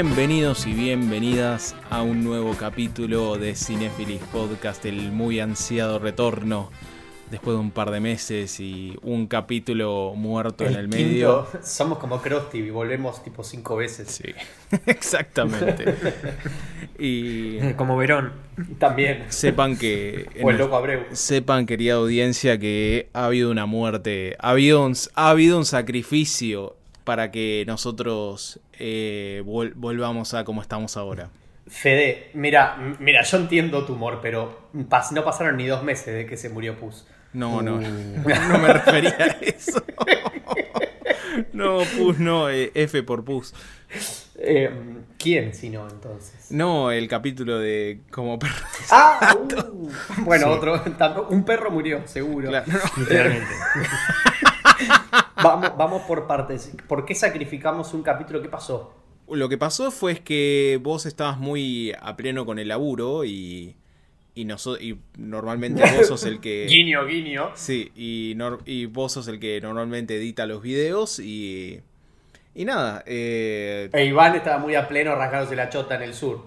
Bienvenidos y bienvenidas a un nuevo capítulo de Cinefilis Podcast, el muy ansiado retorno después de un par de meses y un capítulo muerto en el medio. somos como Krusty y volvemos tipo cinco veces. Sí, exactamente. y Como Verón. También. sepan que O el loco Abreu. sepan querida audiencia que ha habido una muerte, ha habido un, ha habido un sacrificio para que nosotros eh, vol- volvamos a como estamos ahora. Fede, mira, mira, yo entiendo tu humor, pero pas- no pasaron ni dos meses de que se murió Pus. No, no, Uh. no me refería a eso. No, Pus, no, eh, F por Pus. Eh, ¿Quién si no entonces? No, el capítulo de como perro. Ah, uh, bueno, otro. tam- Un perro murió, seguro. Claro, no. Literalmente. Vamos, vamos por partes. ¿Por qué sacrificamos un capítulo? ¿Qué pasó? Lo que pasó fue es que vos estabas muy a pleno con el laburo y, y, noso- y normalmente vos sos el que... Guiño, guiño. Sí, y, nor- y vos sos el que normalmente edita los videos y... Y nada, eh, E Iván estaba muy a pleno rasgándose la chota en el sur.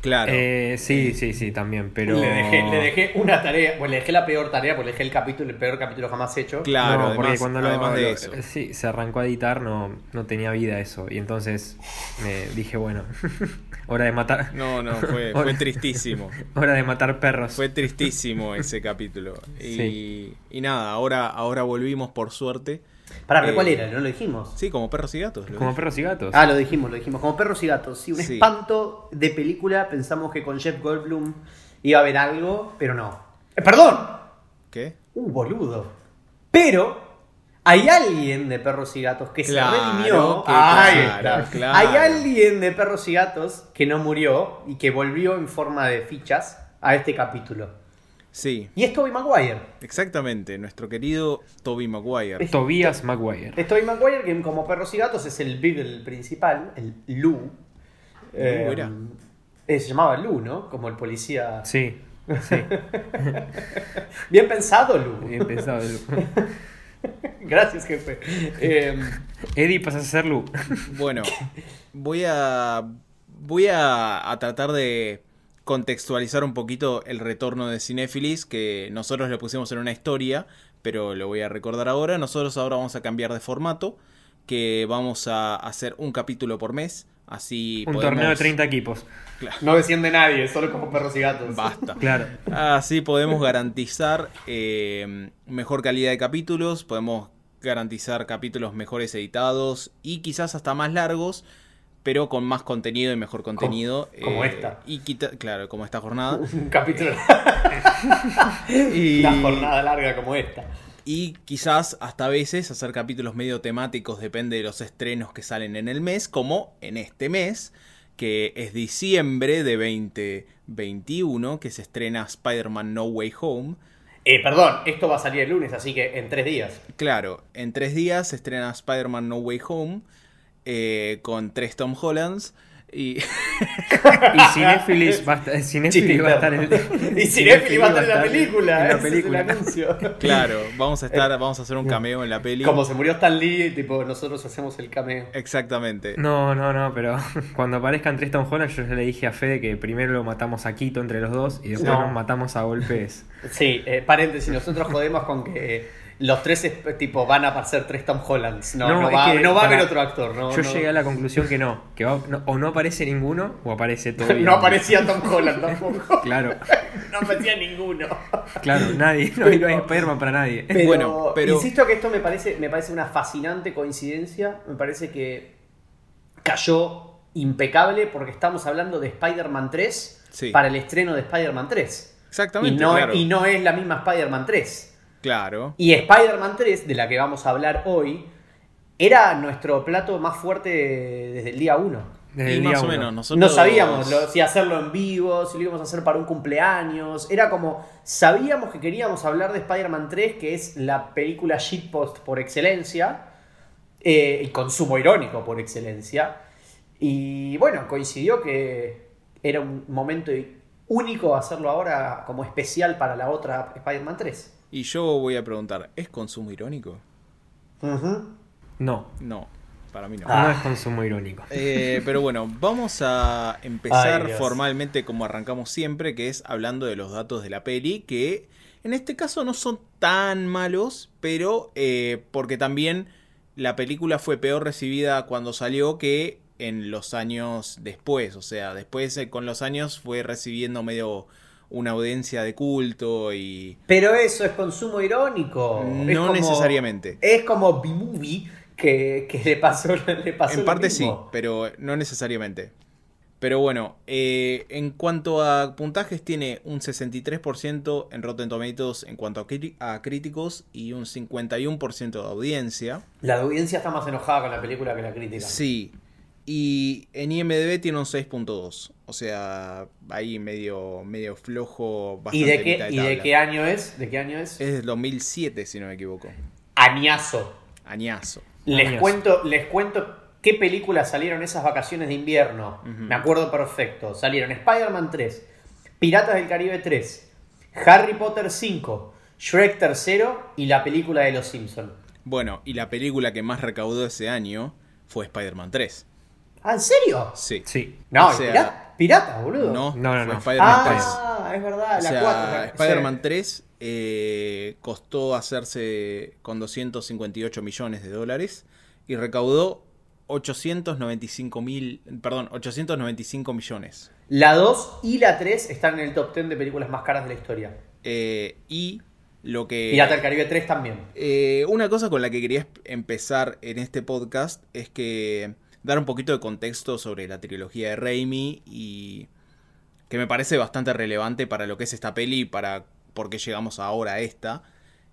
Claro. Eh, sí, sí, sí, también, pero... Le, dejé, le dejé una tarea, bueno, le dejé la peor tarea, porque le dejé el capítulo, el peor capítulo jamás hecho. claro, no, porque además, cuando lo- de lo- eso. Sí, se arrancó a editar, no, no tenía vida eso. Y entonces me dije, bueno, hora de matar... No, no, fue, fue tristísimo. Hora de matar perros. Fue tristísimo ese capítulo. Y, Sí. y nada, ahora, ahora volvimos por suerte. Pará, Eh, ¿cuál era? ¿No lo dijimos? Sí, como perros y gatos. lo Como dije. perros y gatos. Ah, lo dijimos, lo dijimos. Como perros y gatos. Sí, un Sí. espanto de película. Pensamos que con Jeff Goldblum iba a haber algo, pero no. Eh, ¡Perdón! ¿Qué? Uh, boludo. Pero hay alguien de perros y gatos que Claro, se redimió. que claro, está. claro. Hay alguien de perros y gatos que no murió y que volvió en forma de fichas a este capítulo. Sí, Y es Tobey Maguire. exactamente. Nuestro querido Toby Maguire. Tobias Maguire. Es Tobey Maguire, que como perros y gatos es el Beagle principal, el Lou. Eh, era. eh, se llamaba Lou, ¿no? Como el policía. Sí, sí. Bien pensado, Lou. Bien pensado. Lu. Gracias, jefe. Eh, Eddie, pasas a ser Lu. Bueno, voy a. Voy a, a tratar de contextualizar un poquito el retorno de Cinefilis, que nosotros lo pusimos en una historia, pero lo voy a recordar ahora. Nosotros ahora vamos a cambiar de formato, que vamos a hacer un capítulo por mes. Así Un podemos- torneo de 30 equipos. Claro, no desciende nadie, solo como perros y gatos. basta. Claro. Así podemos garantizar eh, mejor calidad de capítulos, podemos garantizar capítulos mejores editados y quizás hasta más largos, pero con más contenido y mejor contenido. eh, como esta. Y quita, claro, como esta jornada. Un capítulo. y, Una jornada larga como esta. y quizás hasta a veces hacer capítulos medio temáticos, depende de los estrenos que salen en el mes, como en este mes, que es diciembre de 2021, que se estrena Spider-Man No Way Home. Eh, perdón, esto va a salir el lunes, así que en tres días. Claro, en tres días se estrena Spider-Man No Way Home eh, con tres Tom Hollands. Y Y Cinefilis va a estar, Cinefilis va a estar en... Y Cinephili va a estar en la película. En la es el película. anuncio. claro, vamos a estar, vamos a hacer un cameo en la peli. Como se murió Stan Lee, tipo, nosotros hacemos el cameo. Exactamente. No, no, no, pero cuando aparezcan tres Tom Holland, yo ya le dije a Fede que primero lo matamos a Quito entre los dos y después No. nos matamos a golpes. Sí, eh, paréntesis, nosotros jodemos con que los tres es- tipo van a ser tres Tom Hollands. No, no, No, va, que no va a haber otro actor. No, Yo no. llegué a la conclusión que no, que va- no- o no aparece ninguno o aparece todo. No aparecía Tom Holland tampoco. Claro, No aparecía ninguno. claro, nadie, no hay, no hay Spider-Man para nadie. Pero, Bueno, pero- insisto que esto me parece, me parece una fascinante coincidencia. Me parece que cayó impecable porque estamos hablando de Spider-Man 3 Sí. para el estreno de Spider-Man 3. Y Exactamente, no, claro. y no es la misma Spider-Man 3. Claro. Y Spider-Man 3, de la que vamos a hablar hoy, era nuestro plato más fuerte desde el día 1. Desde y el más día o uno. menos, nosotros... No sabíamos lo- si hacerlo en vivo, si lo íbamos a hacer para un cumpleaños. Era como, sabíamos que queríamos hablar de Spider-Man 3, que es la película shitpost por excelencia, eh, y consumo irónico por excelencia. Y bueno, coincidió que era un momento único hacerlo ahora como especial para la otra Spider-Man 3. Y yo voy a preguntar, ¿es consumo irónico? Ujú. No. No, para mí no. Ah. No es consumo irónico. Eh, pero bueno, vamos a empezar Ay, formalmente como arrancamos siempre, que es hablando de los datos de la peli, que en este caso no son tan malos, pero eh, porque también la película fue peor recibida cuando salió que en los años después, o sea, después eh, con los años fue recibiendo medio una audiencia de culto y... Pero eso es consumo irónico. Es No como- necesariamente. Es como B-Movie que, que le pasó, le pasó En lo parte sí, pero no necesariamente. Pero bueno, eh, en cuanto a puntajes, tiene un 63% en Rotten Tomatoes en cuanto a, cri- a críticos y un 51% de audiencia. La audiencia está más enojada con la película que la crítica. Sí. Y en IMDB tiene un 6.2. O sea, ahí medio, medio flojo. ¿Y Bastante de, qué, mitad ¿Y de qué año es? ¿De qué año es? Es del 2007, si no me equivoco. Añazo. Añazo. Les cuento, les cuento qué películas salieron esas vacaciones de invierno. Me acuerdo perfecto. Salieron Spider-Man 3, Piratas del Caribe 3, Harry Potter 5, Shrek 3 y la película de Los Simpsons. Bueno, y la película que más recaudó ese año fue Spider-Man 3. ¿Ah, en serio? Sí. Sí. No, O sea, pirata, pirata, boludo. No, No, no, no. Spider-Man 3. ah, es verdad, O la sea, 4. Spider-Man 3 eh, costó hacerse con 258 millones de dólares y recaudó 895 mil, perdón, 895 millones. La 2 y la 3 están en el top 10 de películas más caras de la historia. Eh, y lo que... Pirata del Caribe 3 también. Eh, una cosa con la que quería empezar en este podcast es que dar un poquito de contexto sobre la trilogía de Raimi y que me parece bastante relevante para lo que es esta peli y para por qué llegamos ahora a esta.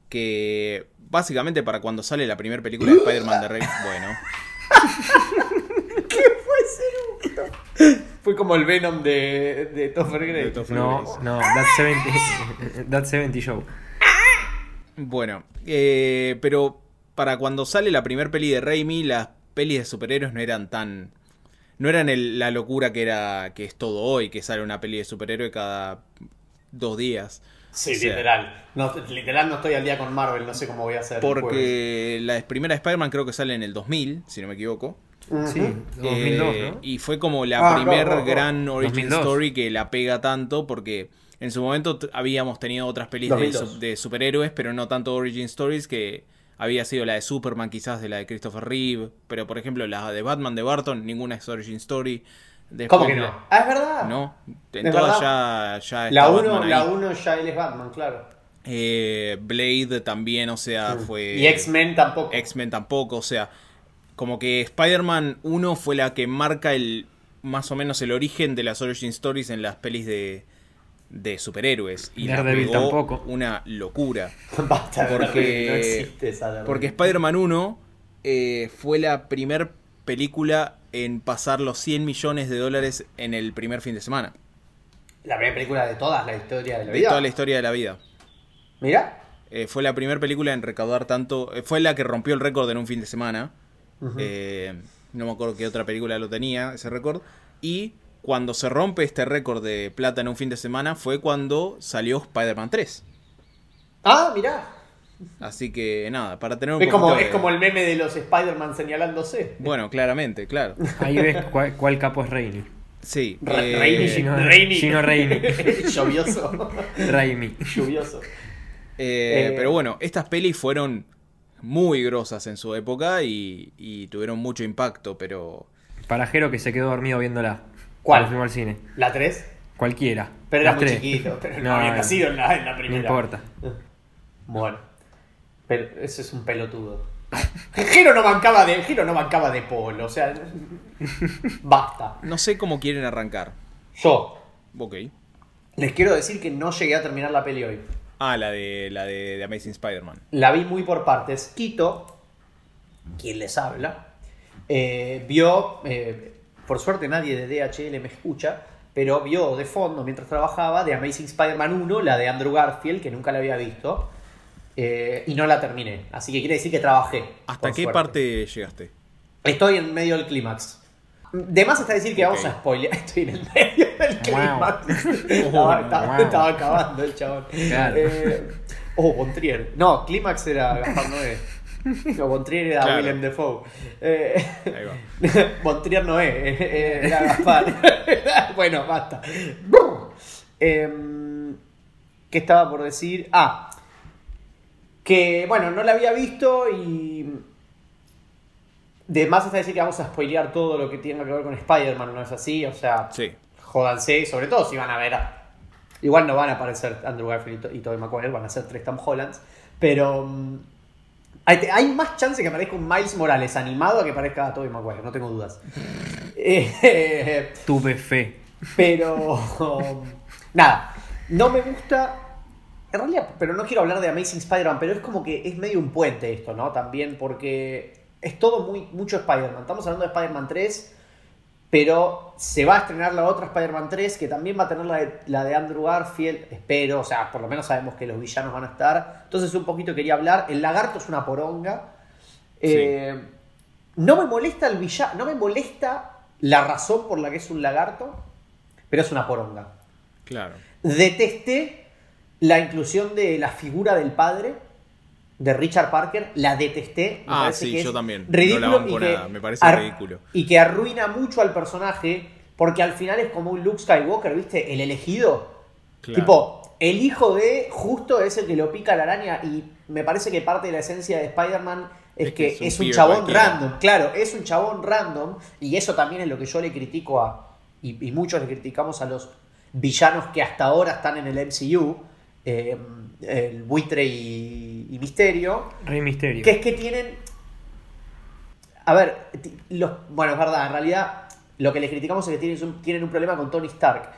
Que básicamente para cuando sale la primera película de Spider-Man de Raimi, bueno, Fue como el Venom de, de Topher Grace. No, no, That 70, That 70 Show. Bueno, eh, pero para cuando sale la primer peli de Raimi, las pelis de superhéroes no eran tan... No eran el- la locura que era que es todo hoy, que sale una peli de superhéroe cada dos días. Sí, O sea, literal. No, literal no estoy al día con Marvel, no sé cómo voy a hacer. Porque la primera Spider-Man creo que sale en el 2000, si no me equivoco. Sí, 2002, Eh, ¿no? Y fue como la Ah, primer no, no, no. gran origin 2002. story que la pega tanto porque en su momento habíamos tenido otras pelis de, 2002. su- de superhéroes, pero no tanto origin stories que había sido la de Superman quizás de la de Christopher Reeve, pero por ejemplo la de Batman de Barton ninguna es origin story. Después ¿Cómo que no? Ah, es verdad. No, en todas ya, ya La está 1 Batman la ahí. uno ya él es Batman, claro. Eh, Blade también, o sea, fue... y X-Men tampoco. X-Men tampoco, o sea, como que Spider-Man 1 fue la que marca el más o menos el origen de las origin stories en las pelis de, de superhéroes. Y la Daredevil pegó tampoco. una locura. Basta, de Porque, no existe esa porque Spider-Man 1 eh, fue la primer película en pasar los 100 millones de dólares en el primer fin de semana. La primera película de todas la historia de la De vida. toda la historia de la vida. Mira. Eh, fue la primera película en recaudar tanto. eh, fue la que rompió el récord en un fin de semana. Eh, no me acuerdo qué otra película lo tenía, ese récord. Y cuando se rompe este récord de plata en un fin de semana fue cuando salió Spider-Man 3. Ah, mirá. Así que nada, para tener un Es como, es como el meme de los Spider-Man señalándose. Bueno, claramente, claro. Ahí ves cuál, cuál capo es Raimi. Sí. Ra- eh, Raimi, Gino- Raimi. Gino Raimi. Llovioso. Raimi. Lluvioso. eh, eh, pero bueno, estas pelis fueron muy grosas en su época y, y tuvieron mucho impacto, pero... Parajero que se quedó dormido viéndola. ¿Cuál? Cuando fuimos al cine. ¿La 3? Cualquiera. Pero era muy tres. chiquito. Pero no, había nacido en la, en la No primera. importa. Bueno. Pero ese es un pelotudo. Giro no bancaba de, Giro no bancaba de polo, o sea. Basta. No sé cómo quieren arrancar. Yo Ok. les quiero decir que no llegué a terminar la peli hoy. Ah, la de, la de, de Amazing Spider-Man. La vi muy por partes. Quito, quien les habla, eh, vio, eh, por suerte nadie de DHL me escucha, pero vio de fondo mientras trabajaba de Amazing Spider-Man 1, la de Andrew Garfield, que nunca la había visto, eh, y no la terminé. Así que quiere decir que trabajé. ¿Hasta qué suerte. parte llegaste? Estoy en medio del clímax. De más está decir que vamos a spoilear. Estoy en el medio del clímax. estaba, estaba- Wow. estaba acabando el chabón. Claro. Eh, oh, Bontrier. No, clímax era Gaspar Noé. No, Bontrier era Claro. Willem Dafoe. Eh, Ahí va. Bontrier no es, era Gaspar. bueno, basta. Em, ¿Qué estaba por decir? Ah, que bueno, no la había visto y. De más está decir que vamos a spoilear todo lo que tenga que ver con Spider-Man, ¿no es así? O sea, Sí. jódanse, sobre todo si van a ver. a- Igual no van a aparecer Andrew Garfield y Tobey Maguire, van a ser tres Tom Hollands. Pero. mm, Hay, hay más chance que aparezca un Miles Morales animado a que parezca Tobey Maguire, no tengo dudas. Eh, Tuve fe. pero. Nada, no me gusta. En realidad, pero no quiero hablar de Amazing Spider-Man, pero es como que es medio un puente esto, ¿no? También porque es todo muy, mucho Spider-Man. Estamos hablando de Spider-Man 3, pero se va a estrenar la otra Spider-Man 3, que también va a tener la de, la de Andrew Garfield, espero, o sea, por lo menos sabemos que los villanos van a estar. Entonces un poquito quería hablar. El lagarto es una poronga. Eh, no me molesta el villano, no me molesta la razón por la que es un lagarto, pero es una poronga. Claro. Detesté la inclusión de la figura del padre de Richard Parker, la detesté. me Ah, sí, que es yo también. Ridículo No la banco y que me parece ar- ridículo. Y que arruina mucho al personaje, porque al final es como un Luke Skywalker, ¿viste? El elegido. Claro. Tipo, el hijo de justo es el que lo pica la araña y me parece que parte de la esencia de Spider-Man es, Es que, es un es un pibe chabón cualquiera. random. Claro, es un chabón random y eso también es lo que yo le critico a, y, y muchos le criticamos a los villanos que hasta ahora están en el MCU, eh, el buitre y, y misterio, Rey Misterio. que es que tienen. A ver, ti- los, bueno, es verdad, en realidad lo que les criticamos es que tienen un, tienen un problema con Tony Stark.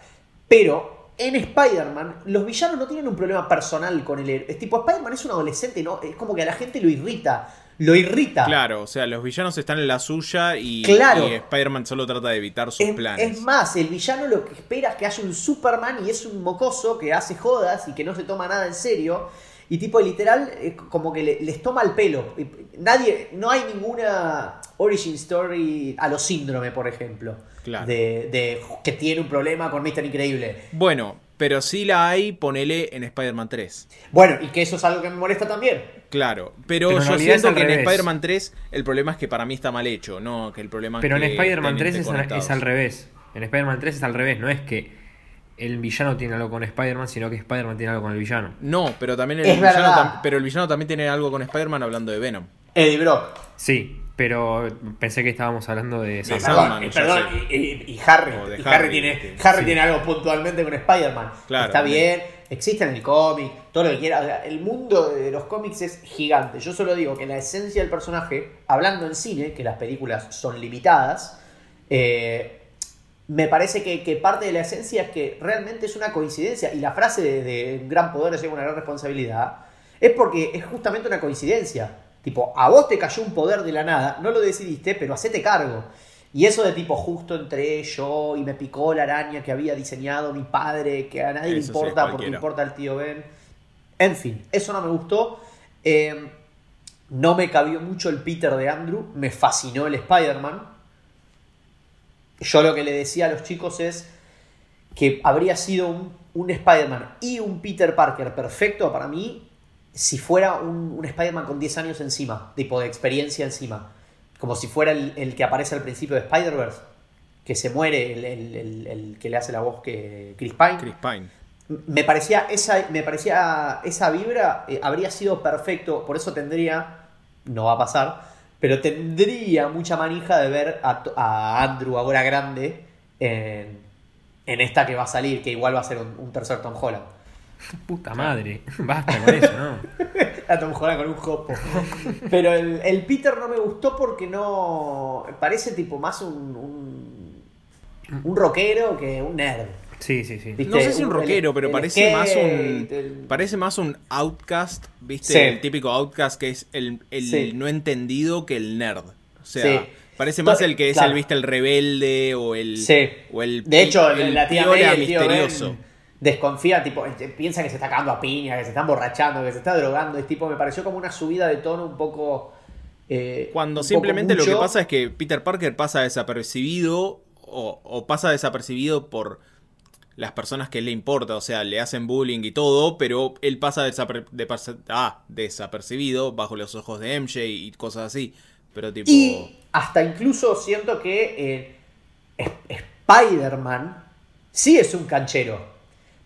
Pero en Spider-Man, los villanos no tienen un problema personal con el héroe. Es tipo, Spider-Man es un adolescente, ¿no? Es como que a la gente lo irrita. Lo irrita. Claro, o sea, los villanos están en la suya y, Claro. y Spider-Man solo trata de evitar sus Es, planes. es más, el villano lo que espera es que haya un Superman y es un mocoso que hace jodas y que no se toma nada en serio. Y tipo, literal, es como que le- les toma el pelo. Nadie, no hay ninguna origin story a los síndrome, por ejemplo. Claro. De, de que tiene un problema con Mr. Increíble. Bueno, pero sí la hay, ponele en Spider-Man 3. Bueno, y que eso es algo que me molesta también. Claro, pero, yo siento que en. Spider-Man 3 el problema es que para mí está mal hecho, no que el problema Pero es en que Spider-Man estén 3 es, al- es al revés. En Spider-Man 3 es al revés. No es que el villano tiene algo con Spider-Man, sino que Spider-Man tiene algo con el villano. No, pero también el Es villano, tam- pero el villano también tiene algo con Spider-Man hablando de Venom. Eddie Brock. Sí, pero pensé que estábamos hablando de De Sandman. Sandman, Perdón, y, Harry. Y Harry, Harry, tiene, que- Harry sí. tiene algo puntualmente con Spider-Man. Claro, Está bien, existe en el cómic, todo lo que quiera. O sea, El mundo de los cómics es gigante. Yo solo digo que la esencia del personaje, hablando en cine, que las películas son limitadas, eh, me parece que, que parte de la esencia es que realmente es una coincidencia. Y la frase de, de un gran poder lleva una gran responsabilidad es porque es justamente una coincidencia. Tipo, a vos te cayó un poder de la nada, no lo decidiste, pero hacete cargo. Y eso de tipo, justo entré yo y me picó la araña que había diseñado mi padre, que a nadie le sí, importa porque importa el tío Ben. En fin, eso no me gustó. Eh, no me cabió mucho el Peter de Andrew, me fascinó el Spider-Man. Yo lo que le decía a los chicos es que habría sido un, un Spider-Man y un Peter Parker perfecto para mí si fuera un, un Spider-Man con 10 años encima, tipo de experiencia encima. Como si fuera el, el que aparece al principio de Spider-Verse, que se muere, el, el- el- el que le hace la voz que Chris Pine. Chris Pine. Me parecía esa, me parecía esa vibra eh, habría sido perfecto, por eso tendría, no va a pasar, pero tendría mucha manija de ver a, Andrew ahora grande en, en esta que va a salir, que igual va a ser un, un tercer Tom Holland. Puta madre. Basta con eso, ¿no? A Tom Holland con un jopo. Pero el, el Peter no me gustó porque no. Parece tipo más un. un, un rockero que un nerd. Sí, sí, sí. ¿Viste? No sé si un rockero, pero el parece más un. el- Parece más un outcast, ¿viste? Sí. El típico outcast que es el, el Sí. no entendido que el nerd. O sea, Sí. parece más el que es claro. el, ¿viste? El rebelde o el. Sí. O el De hecho, el la tía May, el tío Ben, misterioso. desconfía, tipo, eh, piensa que se está cagando a piña, que se está emborrachando, que se está drogando. Es tipo, me pareció como una subida de tono un poco. eh, Cuando un poco simplemente lo que pasa es que Peter Parker pasa desapercibido o, o pasa desapercibido por las personas que le importa, o sea, le hacen bullying y todo, pero él pasa desaper- de ah, desapercibido bajo los ojos de MJ y cosas así. Pero tipo... Y hasta incluso siento que eh, Spider-Man sí es un canchero.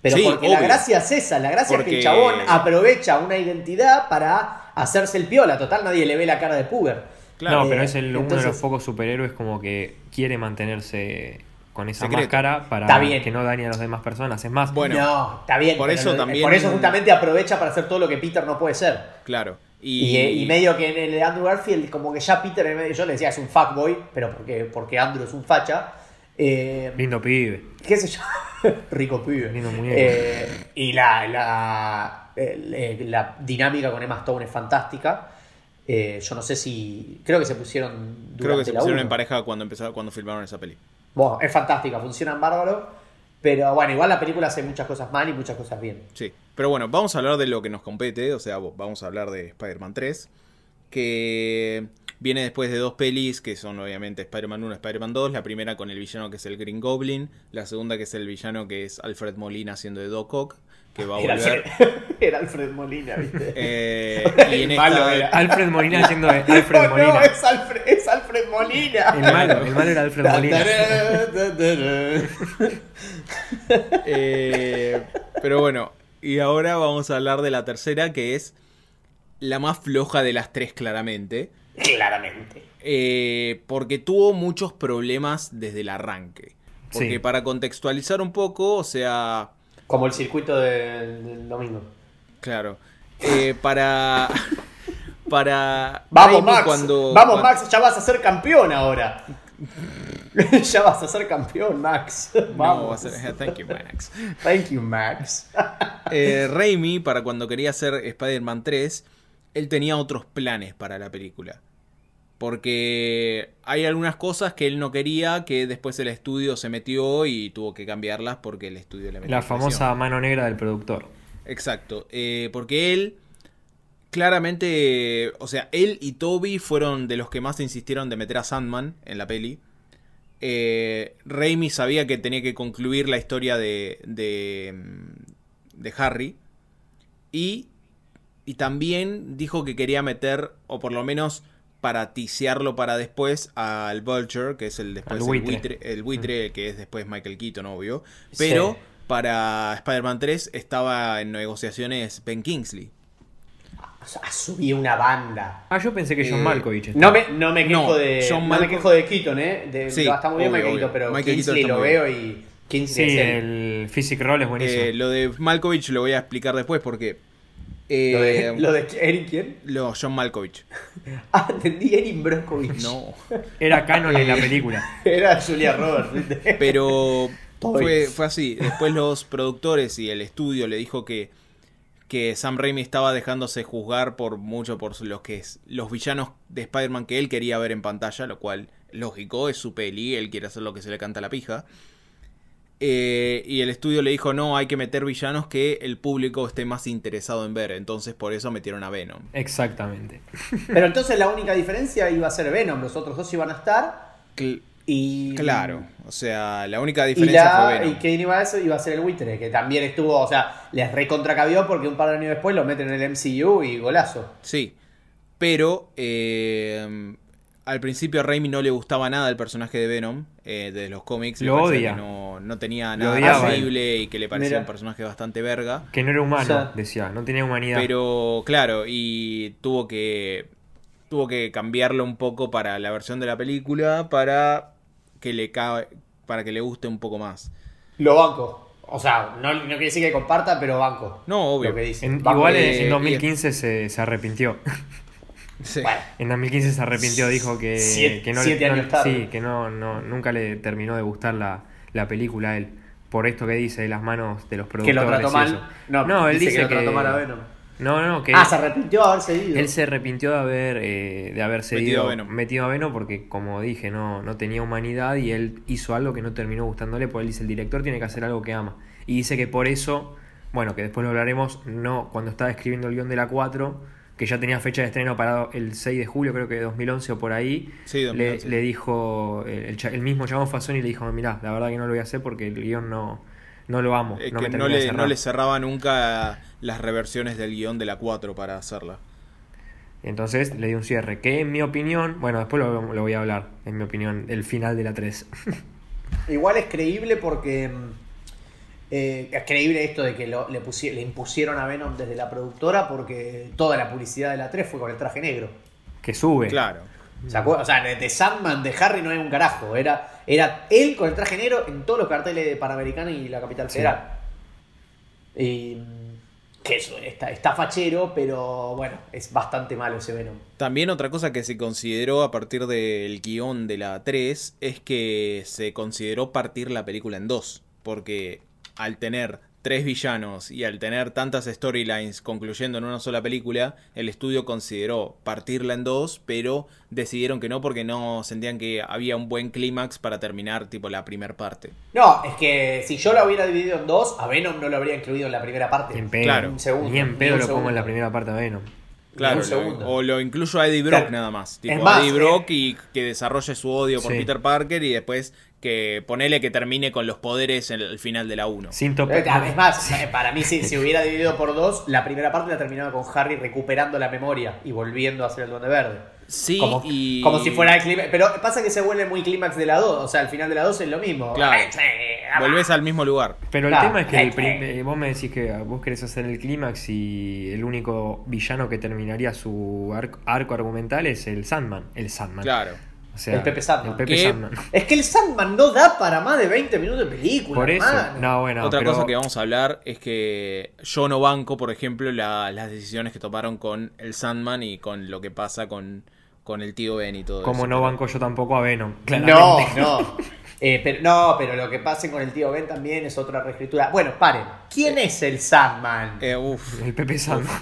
Pero Sí, porque la gracia es esa, la gracia es que el chabón aprovecha una identidad para hacerse el piola. Total, nadie le ve la cara de Puber. Claro. no, pero Eh, es el, uno de los pocos superhéroes como que quiere mantenerse con esa Secreto. máscara para Está bien. que no dañe a las demás personas. Es más, Bueno, no, está bien. por eso también- Por eso justamente aprovecha para hacer todo lo que Peter no puede ser. Claro. Y, eh, y medio que en el de Andrew Garfield, como que ya Peter, yo le decía es un fuckboy, pero porque, porque Andrew es un facha. Eh, lindo pibe. qué sé yo, rico pibe. Lindo muñeco. Eh, y la, la, eh, la dinámica con Emma Stone es fantástica. Eh, yo no sé si. Creo que se pusieron. Creo que se pusieron en pareja cuando empezaron, cuando filmaron esa peli. Bueno, es fantástica, funcionan bárbaro. Pero bueno, igual la película hace muchas cosas mal y muchas cosas bien. Sí. Pero bueno, vamos a hablar de lo que nos compete, o sea, vamos a hablar de Spider-Man 3, que viene después de dos pelis, que son obviamente Spider-Man 1 y Spider-Man 2, la primera con el villano que es el Green Goblin, la segunda que es el villano que es Alfred Molina haciendo de Doc Ock, que va a Era volver. Alfred, era Alfred Molina, ¿viste? Eh, y en Malo esta, era. Alfred Molina haciendo de Alfred no, Molina. no, es Alfred, es Alfred Molina. El malo, el malo era Alfred Molina. Eh, pero bueno, y ahora vamos a hablar de la tercera, que es la más floja de las tres, claramente. Claramente. Eh, porque tuvo muchos problemas desde el arranque. Porque Sí. para contextualizar un poco, o sea, Como el circuito del, del domingo. claro, eh, para... Para... Vamos, Raimi Max. cuando- Vamos, cuando- Max, ya vas a ser campeón ahora. ya vas a ser campeón, Max. No, Vamos. va a ser- Thank you, Max. Thank you, Max. Eh, Raimi, para cuando quería hacer Spider-Man 3, él tenía otros planes para la película. Porque hay algunas cosas que él no quería, que después el estudio se metió y tuvo que cambiarlas porque el estudio le metió La presión. famosa mano negra del productor. Exacto. eh, porque él, claramente, o sea, él y Toby fueron de los que más insistieron de meter a Sandman en la peli. Eh, Raimi sabía que tenía que concluir la historia de, de, mm, de Harry. Y, y también dijo que quería meter, o por lo menos para ticiarlo para después, al Vulture, que es el después el buitre. buitre, el buitre, que es después Michael Keaton, obvio. Pero Sí. para Spider-Man 3 estaba en negociaciones Ben Kingsley. O sea, subí una banda. Ah, yo pensé que John Eh, Malkovich. No me, no me quejo No, de. John no me Malco- quejo de Keaton, eh. De, Sí, está muy bien obvio, Michael. Keaton, pero Michael Kingsley lo veo bien. y. Kingsley Sí, es el. el Physic Roll es buenísimo. Eh, lo de Malkovich lo voy a explicar después porque. Eh, Lo de, lo de Eric, ¿quién? lo- John Malkovich. Ah, entendí, Erin Brockovich. No. Era canon en la película. Era Julia Roberts, ¿viste? Pero fue, fue así. Después los productores y el estudio le dijo que, que Sam Raimi estaba dejándose juzgar por mucho por los que es, los villanos de Spider-Man que él quería ver en pantalla, lo cual lógico, es su peli, él quiere hacer lo que se le canta a la pija. Eh, y el estudio le dijo, no, hay que meter villanos que el público esté más interesado en ver. Entonces por eso metieron a Venom. Exactamente. Pero entonces la única diferencia iba a ser Venom. Los otros dos iban a estar. Cl- Y. claro, o sea, la única Y, diferencia fue la, Venom. y quién iba a eso iba a ser el buitre, que también estuvo, o sea, les recontracabió porque un par de años después lo meten en el MCU y golazo. Sí, pero eh, al principio a Raimi no le gustaba nada el personaje de Venom eh, de los cómics. le Lo odia. que no, no tenía nada creíble y que le parecía Mira. un personaje bastante verga. Que no era humano, O sea, decía. No tenía humanidad. Pero claro, y tuvo que tuvo que cambiarlo un poco para la versión de la película para que le ca- para que le guste un poco más. Lo banco. O sea, no, no quiere decir que comparta, pero banco. No, obvio. Lo que dice. En- Banco igual eh, en 2015 se, se arrepintió. Sí. Bueno, En 2015 se arrepintió, dijo que, Siete- que no, siete le, no- años tarde. sí, que no, no, nunca le terminó de gustar la, la película a él. Por esto que dice de las manos de los que productores. lo trató mal. eso. No, él dice, dice que lo trató mal a Venom. No, no, que Ah, se arrepintió de haber seguido. él se arrepintió de haber eh, de haber cedido, Metido metido a a, Venom. Venom porque como dije no, no tenía humanidad y él hizo algo que no terminó gustándole porque él dice el director tiene que hacer algo que ama y dice que por eso bueno que después lo hablaremos no cuando estaba escribiendo el guion de la 4 que ya tenía fecha de estreno para el 6 de julio creo que de 2011 o por ahí Sí, le, 2011. le dijo el, el cha- el mismo chabón Fasoni le dijo mirá la verdad que no lo voy a hacer porque el guion no no lo amo. Es no que me no termina de le, cerrar. no le cerraba nunca las reversiones del guion de la 4 para hacerla. Entonces le di un cierre. Que en mi opinión, bueno, después lo, lo voy a hablar. En mi opinión, el final de la 3. Igual es creíble porque. Eh, es creíble esto de que lo- le, le impusieron a Venom desde la productora porque toda la publicidad de la 3 fue con el traje negro. que sube. Claro. O sea, de Sandman, de Harry no hay un carajo. Era, era él con el traje negro en todos los carteles de Panamericana y la capital Sí. federal. Y, mm, que eso está, está fachero, pero bueno, es bastante malo ese Venom. También otra cosa que se consideró a partir del guion de la 3 es que se consideró partir la película en dos. Porque al tener tres villanos y al tener tantas storylines concluyendo en una sola película, el estudio consideró partirla en dos, pero decidieron que no porque no sentían que había un buen clímax para terminar tipo la primera parte. No, es que si yo la hubiera dividido en dos, a Venom no lo habría incluido en la primera parte. Ni en pedo. Claro. Un segundo, Ni en ni pedo lo pongo en la primera parte de Venom. Claro, un lo- segundo. o lo incluyo a Eddie Brock Claro. nada más. Es Tipo, más, Eddie Brock eh, y que desarrolle su odio por Sí. Peter Parker y después que ponele que termine con los poderes en el final de la 1. Sin Eh, tope. Es más, para mí si, si hubiera dividido por dos, la primera parte la terminaba con Harry recuperando la memoria y volviendo a ser el Duende Verde. Sí, como, y... como si fuera el clímax. Pero pasa que se vuelve muy clímax de la 2. O sea, al final de la 2 es lo mismo. Claro. Eh, Volvés al mismo lugar. Pero el Claro. tema es que el Eh, prim- eh. vos me decís que vos querés hacer el clímax y el único villano que terminaría su arco, arco argumental es el Sandman. El Sandman. Claro. O sea, El Pepe Sandman. El Pepe Que- Sandman. Es que el Sandman no da para más de 20 minutos de película. Por eso. hermano. No, bueno. Otra pero- cosa que vamos a hablar es que yo no banco, por ejemplo, la- las decisiones que tomaron con el Sandman y con lo que pasa con, con el tío Ben y todo Como eso. no Pero- banco yo tampoco a Venom. No, Claramente. no. Eh, pero, no, pero lo que pase con el tío Ben también es otra reescritura. Bueno, paren. ¿Quién es el Sandman? Eh, uf, El Pepe Sandman.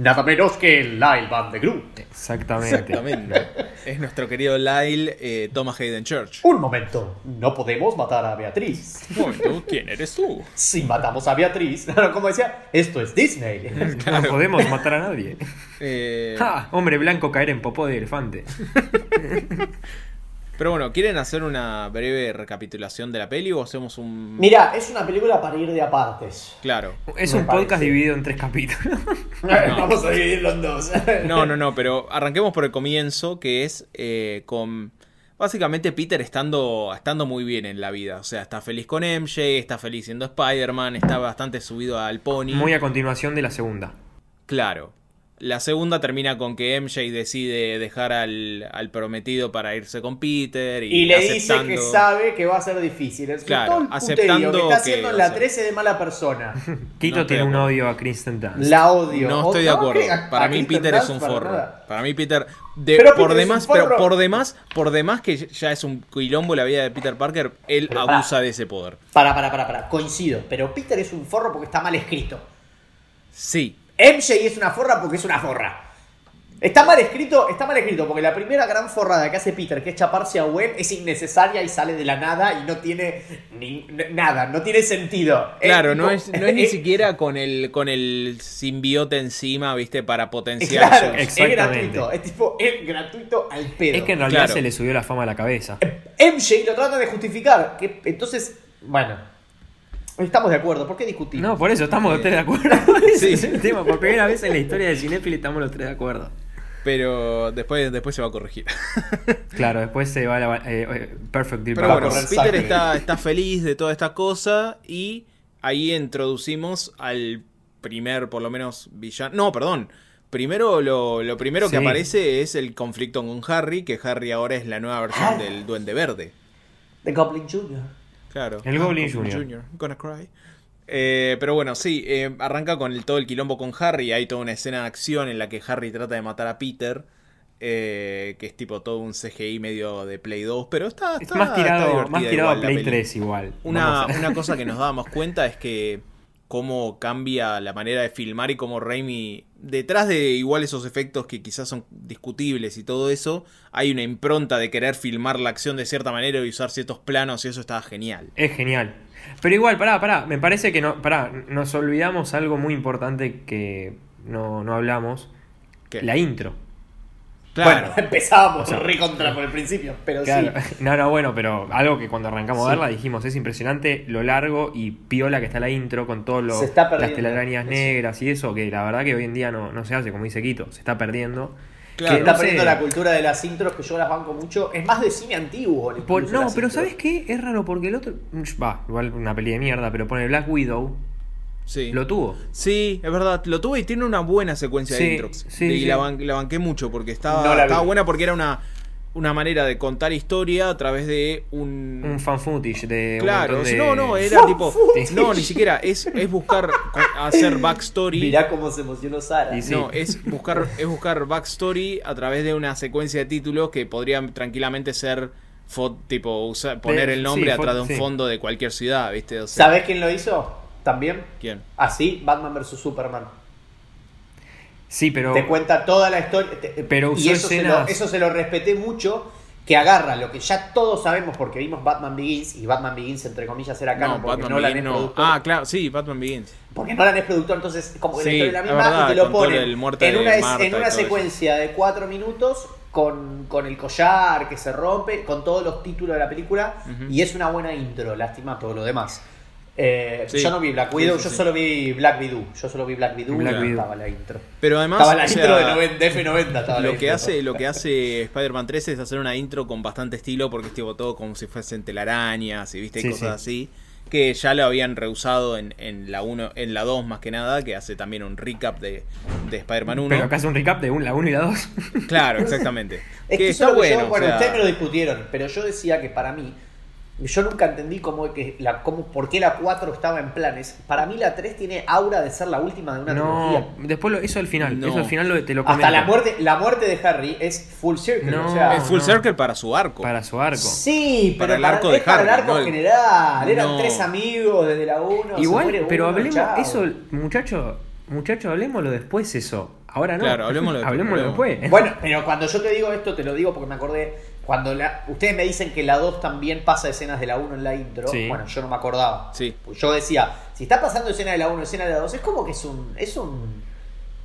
Nada menos que el Lyle Van de Groot. Exactamente. exactamente. es nuestro querido Lyle eh, Thomas Hayden Church. Un momento. No podemos matar a Beatriz. Bueno, ¿quién eres tú? Si matamos a Beatriz, como decía, esto es Disney. No podemos matar a nadie. Eh, ¡Ja! Hombre blanco caer en popó de elefante. pero bueno, ¿quieren hacer una breve recapitulación de la peli o hacemos un... Mira, es una película para ir de apartes. Claro. Es un podcast dividido en tres capítulos. Vamos a dividirlo en dos. No, no, no, pero arranquemos por el comienzo, que es eh, con básicamente Peter estando, estando muy bien en la vida. O sea, está feliz con MJ, está feliz siendo Spider-Man, está bastante subido al pony. Muy a continuación de la segunda. Claro. La segunda termina con que MJ decide dejar al, al prometido para irse con Peter. Y, Y le dice que sabe que va a ser difícil. Es que Claro, todo el aceptando que está que, haciendo o la sea- 13 de mala persona. Quito No tiene un odio a Kristen Dunst. La odio. No estoy de acuerdo. a- Para a mí Kristen Peter es un para forro. nada. Para mí Peter de, Pero por Peter demás, pero por demás, por demás que ya es un quilombo la vida de Peter Parker, él Pero abusa de ese poder. Para, para, para, para. Coincido. Pero Peter es un forro porque está mal escrito. Sí, MJ es una forra porque es una forra. Está mal escrito, está mal escrito, porque la primera gran forrada que hace Peter, que es chaparse a Gwen, es innecesaria y sale de la nada y no tiene ni- nada, no tiene sentido. Claro, Es no es, no es ni siquiera con el, con el simbiote encima, viste, para potenciar Claro, sus- es gratuito. Es tipo, es gratuito al pedo. Es que en realidad Claro. se le subió la fama a la cabeza. MJ lo trata de justificar. Que, entonces, bueno, estamos de acuerdo. ¿Por qué discutir? No, por eso estamos los tres de acuerdo. Ese es el tema. Por primera vez en la historia de Cinefil estamos los tres de acuerdo. Pero después, después se va a corregir. Claro, después se va a la. eh, eh, Perfect Deal Pero bueno, Peter está, está feliz de toda esta cosa y ahí introducimos al primer, por lo menos, villano. No, perdón. Primero, lo, lo primero que Sí. aparece es el conflicto con Harry, que Harry ahora es la nueva versión del Duende Verde. The Goblin Jr. Claro. El Goblin Jr.. Jr. Gonna cry. Eh, pero bueno, sí, eh, arranca con el, todo el quilombo con Harry. Hay toda una escena de acción en la que Harry trata de matar a Peter. eh, que es tipo todo un CGI medio de Play 2. Pero está, Es está- más está tirado, divertida más tirado igual a la Play peli. 3 igual. Una, una cosa que nos dábamos cuenta es que cómo cambia la manera de filmar y cómo Raimi, detrás de igual esos efectos que quizás son discutibles y todo eso, hay una impronta de querer filmar la acción de cierta manera y usar ciertos planos y eso estaba genial. Es genial. Pero igual, pará, pará. Me parece que no. Pará, nos olvidamos algo muy importante que no, no hablamos. ¿Qué? La intro. Claro. Bueno, empezábamos re contra por el principio, pero Claro. sí. No, no, bueno, pero algo que cuando arrancamos a verla dijimos, es impresionante lo largo y piola que está la intro con Se está las telarañas Eso. negras y eso, que la verdad que hoy en día no, no se hace, como dice Quito, se está perdiendo. Claro. Que está no sé. perdiendo la cultura de las intros que yo las banco mucho. Es más de cine antiguo. Por- no, pero intros. ¿sabes qué? Es raro porque el otro. Va, igual una peli de mierda, pero pone Black Widow. Sí. Lo tuvo. Sí, es verdad, lo tuve y tiene una buena secuencia Sí, de intros. sí, y sí. La, ban- la banqué mucho porque estaba, No buena porque era una, una manera de contar historia a través de un... Un fan footage de. Claro, de- no, no, era Fan tipo... footage. No, ni siquiera, es, es buscar hacer backstory. Mirá cómo se emocionó Sara. Y sí. No, es buscar, es buscar backstory a través de una secuencia de títulos que podrían tranquilamente ser fo- tipo usar- poner De- el nombre sí, atrás de un sí. fondo de cualquier ciudad, ¿viste? O sea, ¿Sabés quién lo hizo? También. ¿Quién? Así, Batman vs Superman. Sí, pero. Te cuenta toda la historia. te- Pero y eso se, lo, eso se lo respeté mucho. Que agarra lo que ya todos sabemos porque vimos Batman Begins. Y Batman Begins, entre comillas, era canon No, porque Batman Nolan Begins es no. productor. Ah, claro, sí, Batman Begins. Porque Nolan es productor, entonces como que la Sí, historia es la misma verdad, y te lo ponen en una, en una eso. secuencia de cuatro minutos con, con el collar que se rompe, con todos los títulos de la película y es una buena intro, lástima todo lo demás. Eh, Sí. Yo no vi Black Widow, Sí, sí, yo solo vi Black Widow. Yo solo vi Black Widow Black y estaba la intro. Pero además, estaba la o sea, intro de, 90, de F90. Estaba la lo que intro. hace lo que hace Spider-Man 3 es hacer una intro con bastante estilo porque es tipo todo como si fuesen telarañas y viste cosas sí. así que ya lo habían rehusado en, en la 1 en la 2 más que nada que hace también un recap de, de Spider-Man 1 Pero acá es un recap de un, la 1 y la 2. claro exactamente Es que que está bueno yo- o bueno, sea, ustedes me lo discutieron, pero yo decía que para mí, yo nunca entendí cómo que la, cómo, por qué la 4 estaba en planes. Para mí la 3 tiene aura de ser la última de una trilogía. No, después lo- eso al final. No. Eso al final lo, te lo Hasta comento. la muerte, la muerte de Harry es full circle. No, o sea, es full no. circle para su arco Para su arco. Sí, pero Para el arco de es para el Harry, arco el- general. Eran No. tres amigos desde la 1. Igual, pero hablemos, chao. eso, muchacho, muchacho, hablemoslo después eso. Ahora no. Claro, hablemoslo después, hablemoslo hablemos. después. Bueno, pero cuando yo te digo esto, te lo digo porque me acordé. Cuando la, ustedes me dicen que la 2 también pasa escenas de la 1 en la intro, Sí. bueno, yo no me acordaba. Sí. Pues yo decía, si está pasando escena de la 1, escena de la 2, es como que es un. Es un.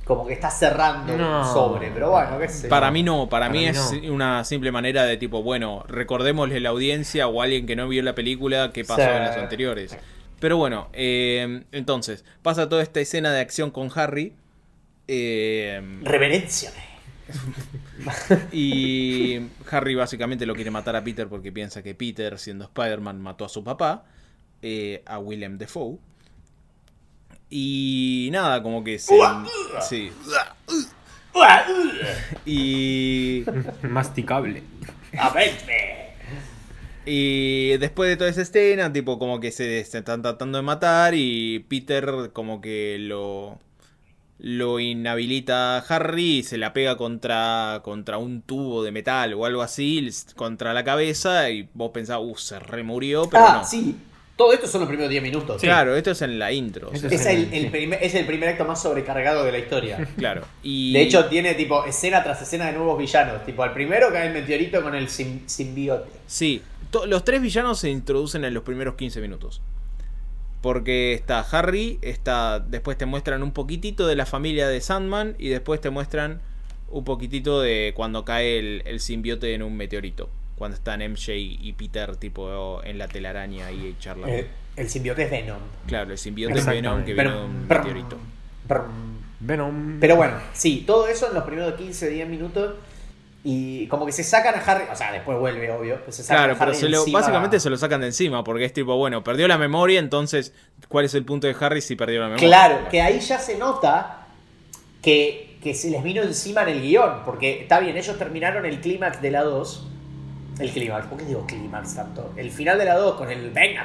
Como que está cerrando No. un sobre, pero bueno, qué sé. para mí no, para, Para mí mí es no. una simple manera de tipo, bueno, recordémosle a la audiencia o a alguien que no vio la película qué pasó Sí. en las anteriores. Pero bueno, eh, entonces, pasa toda esta escena de acción con Harry. eh, Reverencia. y Harry básicamente lo quiere matar a Peter porque piensa que Peter, siendo Spider-Man, mató a su papá, eh, a William Defoe. Y nada, como que se... Sí. Y... Masticable. A verme. Y después de toda esa escena, tipo como que se, se están tratando de matar y Peter como que lo lo inhabilita a Harry y se la pega contra contra un tubo de metal o algo así contra la cabeza y vos pensás, uh, se remurió, pero Ah, no. sí. Todo esto son los primeros 10 minutos. Claro, esto es en la intro. Es el, primer, es el primer acto más sobrecargado de la historia. claro. Y De hecho, tiene tipo escena tras escena de nuevos villanos. Tipo, al primero cae el meteorito con el sim- simbiote. Sí, to- los tres villanos se introducen en los primeros 15 minutos. Porque está Harry, está después te muestran un poquitito de la familia de Sandman y después te muestran un poquitito de cuando cae el, el simbiote en un meteorito. Cuando están MJ y Peter tipo en la telaraña y charlando. Eh, el simbiote es Venom. claro, el simbiote es Venom que viene de un Brum, meteorito. brum. Venom. Pero bueno, sí, todo eso en los primeros 15, 10 minutos. Y como que se sacan a Harry. O sea, después vuelve, obvio. pero se sacan Claro, a pero Harry se lo- encima. básicamente se lo sacan de encima porque es tipo, bueno, perdió la memoria, entonces, ¿cuál es el punto de Harry si perdió la memoria? Claro, que ahí ya se nota que, que se les vino encima en el guion. Porque está bien, ellos terminaron el clímax de la 2. El clímax, ¿por qué digo clímax tanto? El final de la 2 con el venga,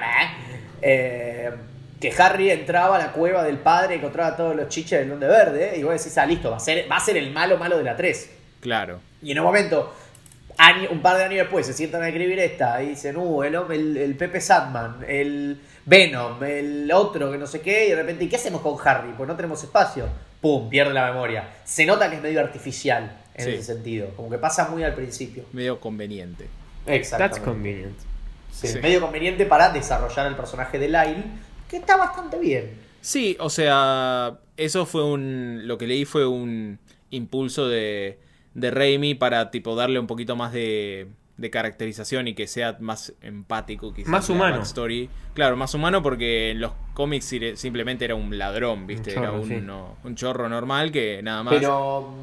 eh, que Harry entraba a la cueva del padre, encontraba todos los chiches del Duende Verde. Y vos decís, ah, listo, va a ser, va a ser el malo malo de la 3. Claro. Y en un momento, año- un par de años después, se sientan a escribir esta y dicen, uh, el, el, el Pepe Sandman, el Venom, el otro que no sé qué, y de repente, ¿y qué hacemos con Harry? Pues no tenemos espacio. Pum, pierde la memoria. Se nota que es medio artificial en Sí. ese sentido, como que pasa muy al principio. Medio conveniente. That's Exactamente. convenient. Sí, Sí. Medio conveniente para desarrollar el personaje de Lyle, que está bastante bien. Sí, o sea, eso fue un. Lo que leí fue un impulso de, de Raimi para tipo darle un poquito más de, de caracterización y que sea más empático. Quizás, Más humano. backstory. Claro, más humano porque en los cómics simplemente era un ladrón, ¿viste? Un era un, sí. no, un chorro normal que nada más. Pero.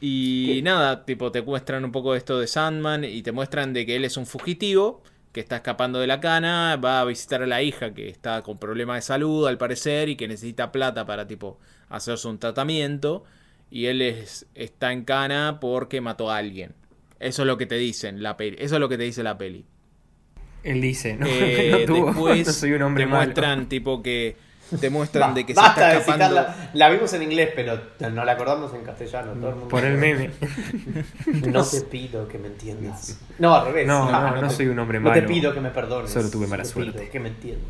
Y ¿Qué? nada, tipo, te muestran un poco de esto de Sandman y te muestran de que él es un fugitivo que está escapando de la cana, va a visitar a la hija que está con problemas de salud al parecer y que necesita plata para tipo hacerse un tratamiento y él es, está en cana porque mató a alguien. Eso es lo que te dicen la peli. Eso es lo que te dice la peli. Él dice, no, Eh, no tuvo, después no soy un hombre te malo. muestran tipo que te muestran de que se basta está de escapando. citarla. La vimos en inglés, pero no la acordamos en castellano. Todo el mundo Por el meme. No te pido que me entiendas. No, al revés. No, no, te- no soy un hombre No te malo. pido que me perdones. Solo tuve mala Te pido que me entiendas.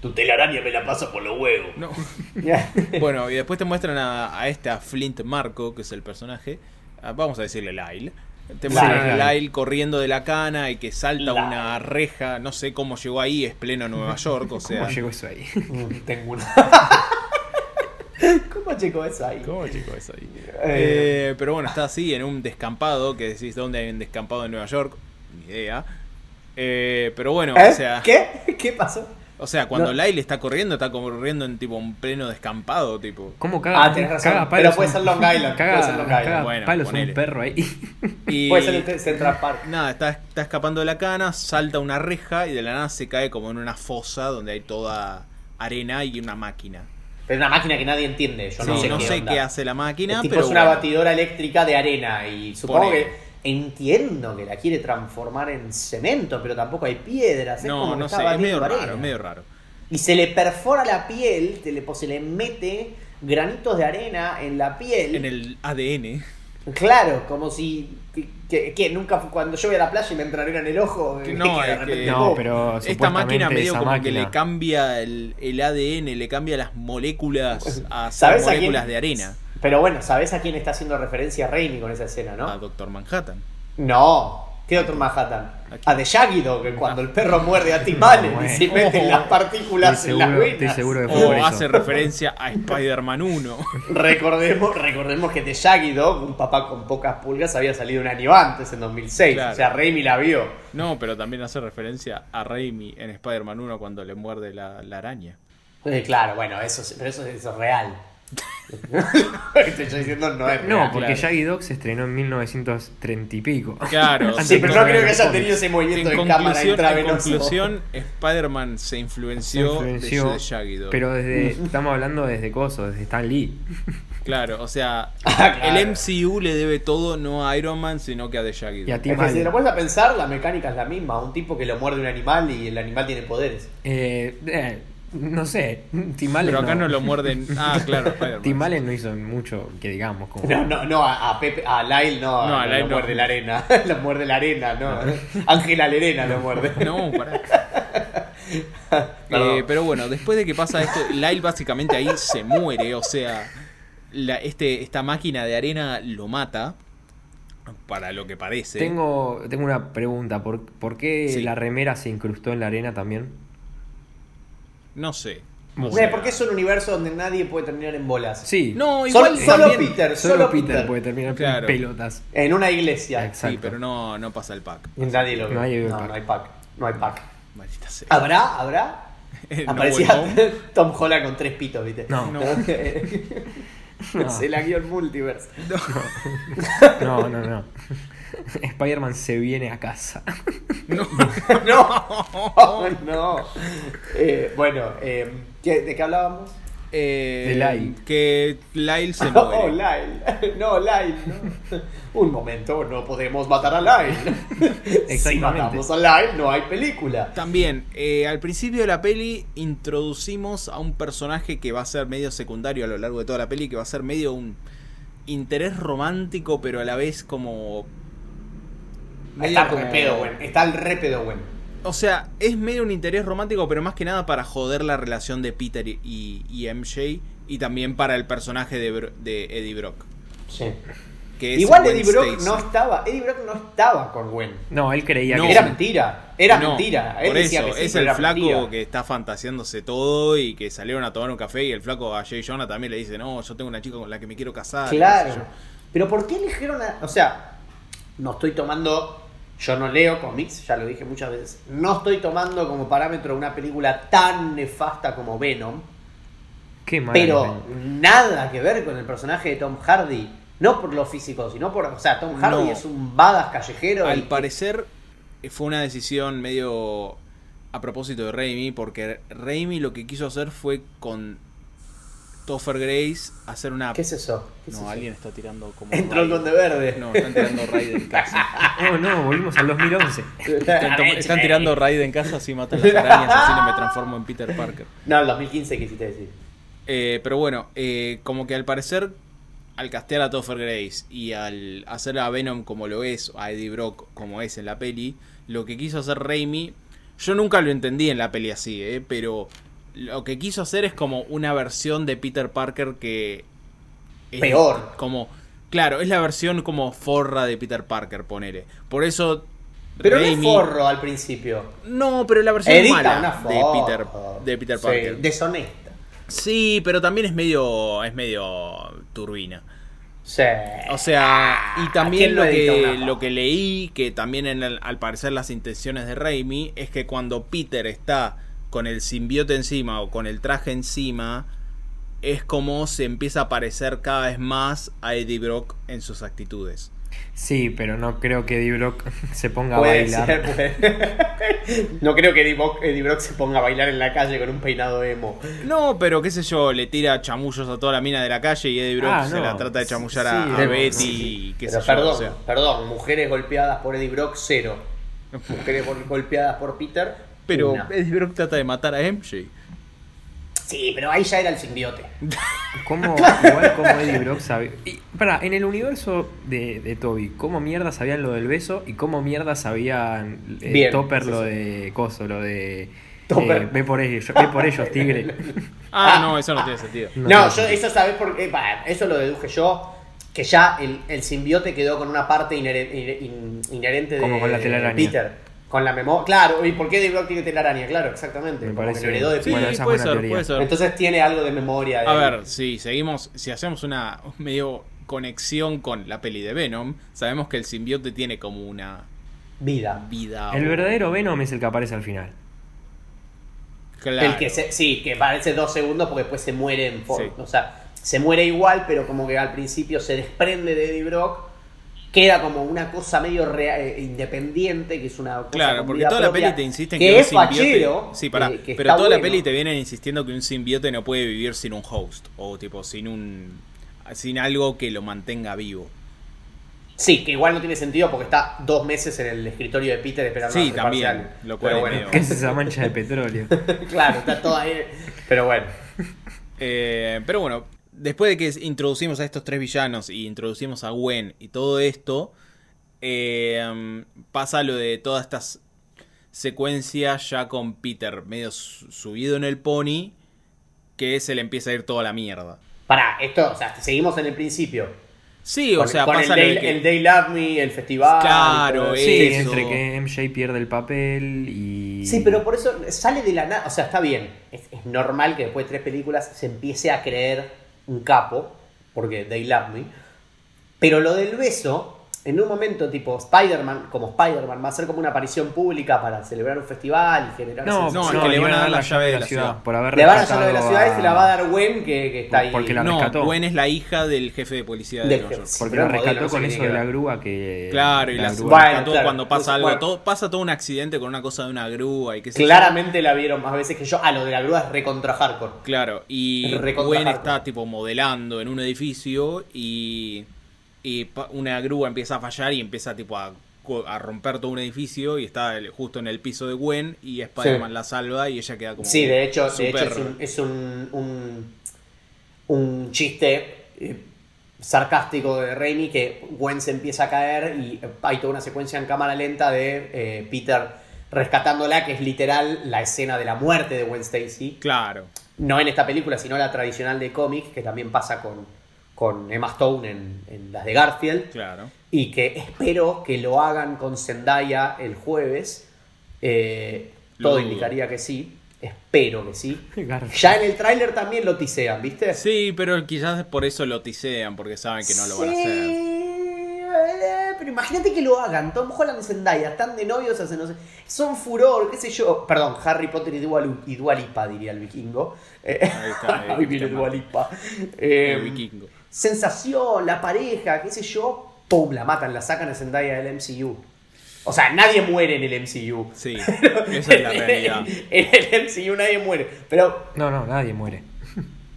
Tu telaraña me la pasa por los huevos. No. Bueno, y después te muestran a, a este, a Flint Marco, que es el personaje. Ah, Vamos a decirle Lyle. Te muestran Lyle. a Lyle corriendo de la cana y que salta Lyle. una reja. No sé cómo llegó ahí, es pleno Nueva York. O sea, ¿Cómo llegó eso ahí? Mm, Tengo una. ¿Cómo llegó eso ahí? ¿Cómo llegó eso ahí? Eh. Eh, pero bueno, está así en un descampado. Que decís, ¿dónde hay un descampado en Nueva York? Ni idea. Eh, pero bueno, ¿Eh? o sea. ¿Qué? ¿Qué pasó? O sea, cuando No. Lyle está corriendo, está corriendo en tipo un pleno descampado, tipo. ¿Cómo caga, Ah, tenés razón. caga Pero puede ser Long Island, Caga, puede ser Long Island. caga Bueno, palos ponele. un perro ahí. Y... Puede ser el Central Park. Nada, está, está escapando de la cana, salta una reja y de la nada se cae como en una fosa donde hay toda arena y una máquina. Pero una máquina que nadie entiende. Yo Sí, no sé, no qué, sé onda. qué hace la máquina, El tipo pero es una bueno. batidora eléctrica de arena y supongo Ponele. que entiendo que la quiere transformar en cemento, pero tampoco hay piedras. Es como No, no sé, es medio raro, arena. es medio raro. Y se le perfora la piel, se le, se le mete granitos de arena en la piel. En el ADN. Claro, como si. Que, que nunca cuando yo voy a la playa y me entra arena en el ojo. No, es que- No, pero Esta máquina medio como que le cambia el, el ADN, le cambia las moléculas a ser ¿Sabes a moléculas quién? de arena. Pero bueno, ¿sabés a quién está haciendo referencia Raimi con esa escena, A no? Doctor Manhattan. No. ¿Qué otro Manhattan? ¿A? A The Shaggy Dog, que cuando el perro muerde a Tim Allen y se meten las partículas Estoy en las venas. estoy seguro que fue por O eso. hace referencia a Spider-Man 1. Recordemos, recordemos que The Shaggy Dog, un papá con pocas pulgas, había salido un año antes, en 2006. Claro. O sea, Raimi la vio. No, pero también hace referencia a Raimi en Spider-Man 1 cuando le muerde la, la araña. Eh, claro, bueno, eso, es- pero eso, eso es real. Te estoy diciendo no es real. No, porque claro. Shaggy Dog se estrenó en 1930 y pico. Claro. Sí, pero no creo que haya tenido ese movimiento En de cámara conclusión, en conclusión, Spider-Man se Se influenció, influenció, de, de Shaggy Dog. pero desde estamos hablando desde coso, desde Stan Lee. Claro, o sea, Ah, claro. el MCU le debe todo no a Iron Man, sino que a The Shaggy Y a Es que si lo pones a pensar, la mecánica es la misma. Un tipo que lo muerde un animal y el animal tiene poderes. Eh, eh, no sé, Tim Allen Pero acá no lo muerden. Ah, claro. Tim Allen no hizo mucho que digamos. Como... No, no, no, a, a Pepe, a Lyle no, No, a no, Lyle lo no. muerde la arena. lo muerde la arena, no. Ángela Lerena lo muerde. No, pará. Eh, pero bueno, después de que pasa esto, Lyle básicamente ahí se muere. O sea, la- este, esta máquina de arena lo mata. Para lo que parece. Tengo, tengo una pregunta. ¿Por, por qué Sí. la remera se incrustó en la arena también? No sé. O sea, porque es un universo donde nadie puede terminar en bolas. Sí. No, Solo, igual solo también- Peter, Solo, solo Peter, Peter. puede terminar Claro. en pelotas. En una iglesia. Exacto. Sí, pero no, no pasa el pack. Nadie lo ve. No, pack. no hay pack. No hay pack. Maldita sea. ¿Habrá? ¿Habrá? No Aparecía. Tom Holland con tres pitos, ¿viste? No. No. No. Se la guió el multiverse. No, no, no. Spider-Man se viene a casa. No. no, no. Eh, bueno, eh, ¿qué- ¿de qué hablábamos? Eh, De Lyle. Que Lyle se Oh, muere. Lyle. No, Lyle. no. Un momento, no podemos matar a Lyle. si Exactamente. matamos a Lyle, no hay película. También, eh, al principio de la peli introducimos a un personaje que va a ser medio secundario a lo largo de toda la peli, que va a ser medio un interés romántico, pero a la vez como... Está como- re pedo, güey. Está el re pedo, güey. O sea, es medio un interés romántico, pero más que nada para joder la relación de Peter y, y MJ, y también para el personaje de, Bro- de Eddie Brock. Sí. Que es Igual Eddie Brock Stacy. no estaba. Eddie Brock no estaba con Gwen. No, él creía No. que Era sí. mentira. Era No, mentira. Él por decía eso, que sí, es el era flaco mentira. que está fantaseándose todo y que salieron a tomar un café y el flaco a Jay Jonah también le dice, no, yo tengo una chica con la que me quiero casar. Claro. sé. Pero ¿por qué eligieron a.? O sea, no estoy tomando. Yo no leo cómics, ya lo dije muchas veces. No estoy tomando como parámetro una película tan nefasta como Venom. Qué mal. Pero nada que ver con el personaje de Tom Hardy. No por lo físico, sino por. O sea, Tom Hardy No. es un badass callejero. Al y- parecer eh, fue una decisión medio a propósito de Raimi, porque Raimi lo que quiso hacer fue con Topher Grace hacer una... ¿Qué es eso? ¿Qué es No, eso? alguien está tirando como... Entró el. Conde Verde. No, están tirando Raid en casa. Oh, no, volvimos al 2011. Están, están tirando Raid en casa, así matan las arañas, así no me transformo en Peter Parker. No, el 2015 quisiste decir. Eh, pero bueno, eh, como que al parecer, al castear a Topher Grace y al hacer a Venom como lo es, a Eddie Brock como es en la peli, lo que quiso hacer Raimi, yo nunca lo entendí en la peli así, eh, pero lo que quiso hacer es como una versión de Peter Parker que... es Peor. Como, claro, es la versión como forra de Peter Parker, ponele. Por eso... Pero no es forro al principio. No, pero la versión Edita mala de. Peter, de Peter Sí, Parker. deshonesta. Sí, pero también es medio. es medio turbina. Sí. O sea, y ¿A también lo que, lo que leí, que también en el- al parecer las intenciones de Raimi, es que cuando Peter está con el simbiote encima o con el traje encima, es como se empieza a parecer cada vez más a Eddie Brock en sus actitudes. Sí, pero no creo que Eddie Brock se ponga a bailar. ser, puede- no creo que Eddie Brock, Eddie Brock se ponga a bailar en la calle con un peinado emo. No, pero qué sé yo, le tira chamullos a toda la mina de la calle y Eddie Brock Ah, se no. la trata de chamullar Sí, a, Betty sí. y qué Pero sé yo. perdón, o sea. perdón, mujeres golpeadas por Eddie Brock, cero. Mujeres gol- golpeadas por Peter, Pero una. Eddie Brock trata de matar a MJ. Sí, pero ahí ya era el simbiote. ¿Cómo, igual como Eddie Brock sabe. Y, pará, en el universo de, de Toby, ¿cómo mierda sabían lo del beso? ¿Y cómo mierda sabían eh, Bien, Topper sí, lo sí. de Coso, lo de. Eh, ve por ellos, ve por ellos, tigre. Ah, no, eso no tiene sentido. No yo eso sabés por qué. bah, Eso lo deduje yo. Que ya el, el simbiote quedó con una parte inhere- inhe- in- inherente de, Como con la telaraña. de Peter. Con la memoria. Claro, ¿y por qué Eddie Brock tiene telaraña? Claro, exactamente. Me como parece que lo heredó de. Sí. Bueno, puede buena ser, teoría. puede ser. Entonces tiene algo de memoria. de A ahí. ver, si seguimos, si hacemos una medio conexión con la peli de Venom, sabemos que el simbiote tiene como una Vida. vida. El verdadero Venom es el que aparece al final. Claro. El que se- sí, que parece dos segundos porque después se muere en forma. Sí. O sea, se muere igual, pero como que al principio se desprende de Eddie Brock. Queda como una cosa medio rea- eh, independiente, que es una cosa Claro, porque toda la peli te insiste en que, que, un es simbiote. fachero. sí, pará, que- que pero toda la peli te vienen insistiendo que un simbiote no puede vivir sin un host. O tipo, sin un. sin algo que lo mantenga vivo. Sí, que igual no tiene sentido porque está dos meses en el escritorio de Peter esperando Sí, a también, parcial. lo cual Pero es bueno, medio- ¿Qué es esa mancha de petróleo? claro, está todo ahí. Pero bueno. Eh, pero bueno, después de que introducimos a estos tres villanos y introducimos a Gwen y todo esto, eh, pasa lo de todas estas secuencias ya con Peter medio su- subido en el pony, que se le empieza a ir toda la mierda. Pará, esto, o sea, seguimos en el principio. Sí, o Con- sea, con pasa el Day, que- el Day Love Me, el festival. Claro, eso. Sí, Eso. entre que MJ pierde el papel y. Sí, pero por eso sale de la nada. O sea, está bien. Es, es normal que después de tres películas se empiece a creer un capo, porque They Love Me. Pero lo del beso, en un momento tipo Spider-Man, como Spider-Man, va a ser como una aparición pública para celebrar un festival y generar. No, No, es que le van a dar la llave de la ciudad. Por haber Le van a dar la de la ciudad y se la va a dar Gwen, que, que está ahí. Porque la no, rescató. Gwen es la hija del jefe de policía de Del Nueva jefe. York. Porque la rescató no con eso que de la grúa que. Claro, y la, grúa- Bueno, rescató claro. cuando pasa algo, Bueno. todo, pasa todo un accidente con una cosa de una grúa y yo. Claramente la vieron más veces que yo. Ah, lo de la grúa es recontra hardcore. Claro, y Gwen está tipo modelando en un edificio y, y una grúa empieza a fallar y empieza tipo a, a romper todo un edificio y está justo en el piso de Gwen y Spider-Man Sí. la salva y ella queda como Sí, de hecho, de hecho es, un, es un, un, un chiste eh, sarcástico de Raimi que Gwen se empieza a caer y hay toda una secuencia en cámara lenta de eh, Peter rescatándola, que es literal la escena de la muerte de Gwen Stacy. Claro. No en esta película, sino la tradicional de cómic, que también pasa con, con Emma Stone en, en las de Garfield. Claro. Y que espero que lo hagan con Zendaya el jueves. Eh, todo dudo. indicaría que sí. Espero que sí. Garfield. Ya en el tráiler también lo tisean, ¿viste? Sí, pero quizás por eso lo tisean, porque saben que no lo van a hacer. Sí, pero imagínate que lo hagan. Tom Holland y Zendaya están de novios hace no sé. Son furor, qué sé yo. Perdón, Harry Potter y Dua, Lu- y Dua diría el vikingo. Eh, Ahí está, ahí ahí viene está Dua mal. Lipa. Eh, El vikingo. Sensación, la pareja, qué sé yo. Pum, la matan, la sacan a Zendaya del MCU. O sea, nadie muere en el MCU. Sí, esa es la realidad. en el MCU nadie muere. Pero No, no, nadie muere.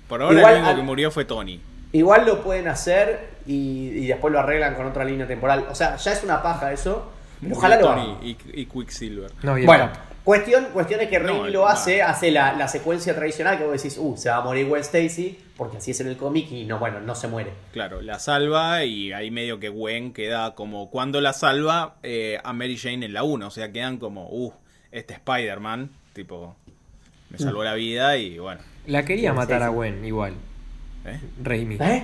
Por ahora Igual el único que murió fue Tony. igual lo pueden hacer y, y después lo arreglan con otra línea temporal. O sea, ya es una paja eso. Ojalá lo. Tony y, y Quicksilver. No, y Bueno, Cap. Cuestión, cuestión es que No, Raimi el- lo hace, hace la, la secuencia tradicional que vos decís, uh, se va a morir Gwen Stacy, porque así es en el cómic y no, bueno, no se muere. Claro, la salva y ahí medio que Gwen queda como cuando la salva eh, a Mary Jane en la 1. O sea, quedan como, uh, este Spider-Man, tipo, me salvó Mm. la vida y bueno. La quería matar a. Gwen, igual. ¿eh? Raimi. ¿Eh?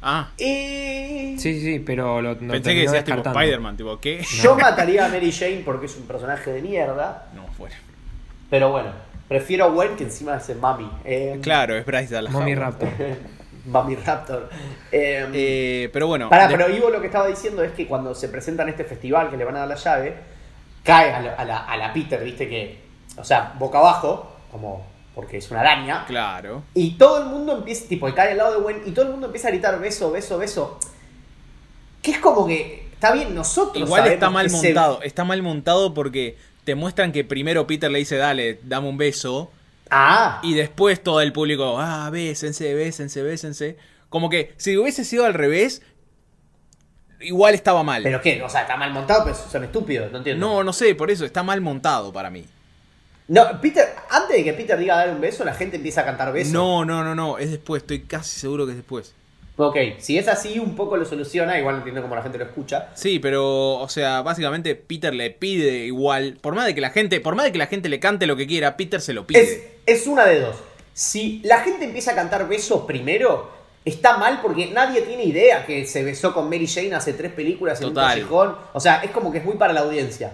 Ah, Y... Sí, sí, pero lo, lo pensé que decías tipo. Spider-Man, tipo, ¿qué? Yo mataría a Mary Jane porque es un personaje de mierda, No, fuera. pero bueno, prefiero a Gwen que encima es el Mami. Eh, Claro, es Bryce Dallas Howard. Raptor. Mami Raptor. Eh, Eh, pero bueno, Pará, de- pero Ivo lo que estaba diciendo es que cuando se presenta en este festival que le van a dar la llave, cae a la, a la- a la Peter, viste que, o sea, boca abajo, como porque es una araña, claro. y todo el mundo empieza, tipo, cae al lado de Gwen, y todo el mundo empieza a gritar beso, beso, beso. Que es como que, está bien, nosotros Igual está mal se- montado, está mal montado porque te muestran que primero Peter le dice, dale, dame un beso, Ah, y después todo el público, ah, bésense, bésense, bésense. Como que si hubiese sido al revés, igual estaba mal. pero qué, o sea, está mal montado, pero son estúpidos, no entiendo. No, no sé, por eso está mal montado para mí. No, Peter, antes de que Peter diga dar un beso, la gente empieza a cantar beso. No, no, no, no, es después, estoy casi seguro que es después. Ok, si es así, un poco lo soluciona, igual entiendo cómo la gente lo escucha. Sí, pero, o sea, básicamente Peter le pide igual, por más de que la gente, por más de que la gente le cante lo que quiera, Peter se lo pide. Es, es una de dos. Si la gente empieza a cantar besos primero, está mal porque nadie tiene idea que se besó con Mary Jane hace tres películas en Total. un callejón. O sea, es como que es muy para la audiencia.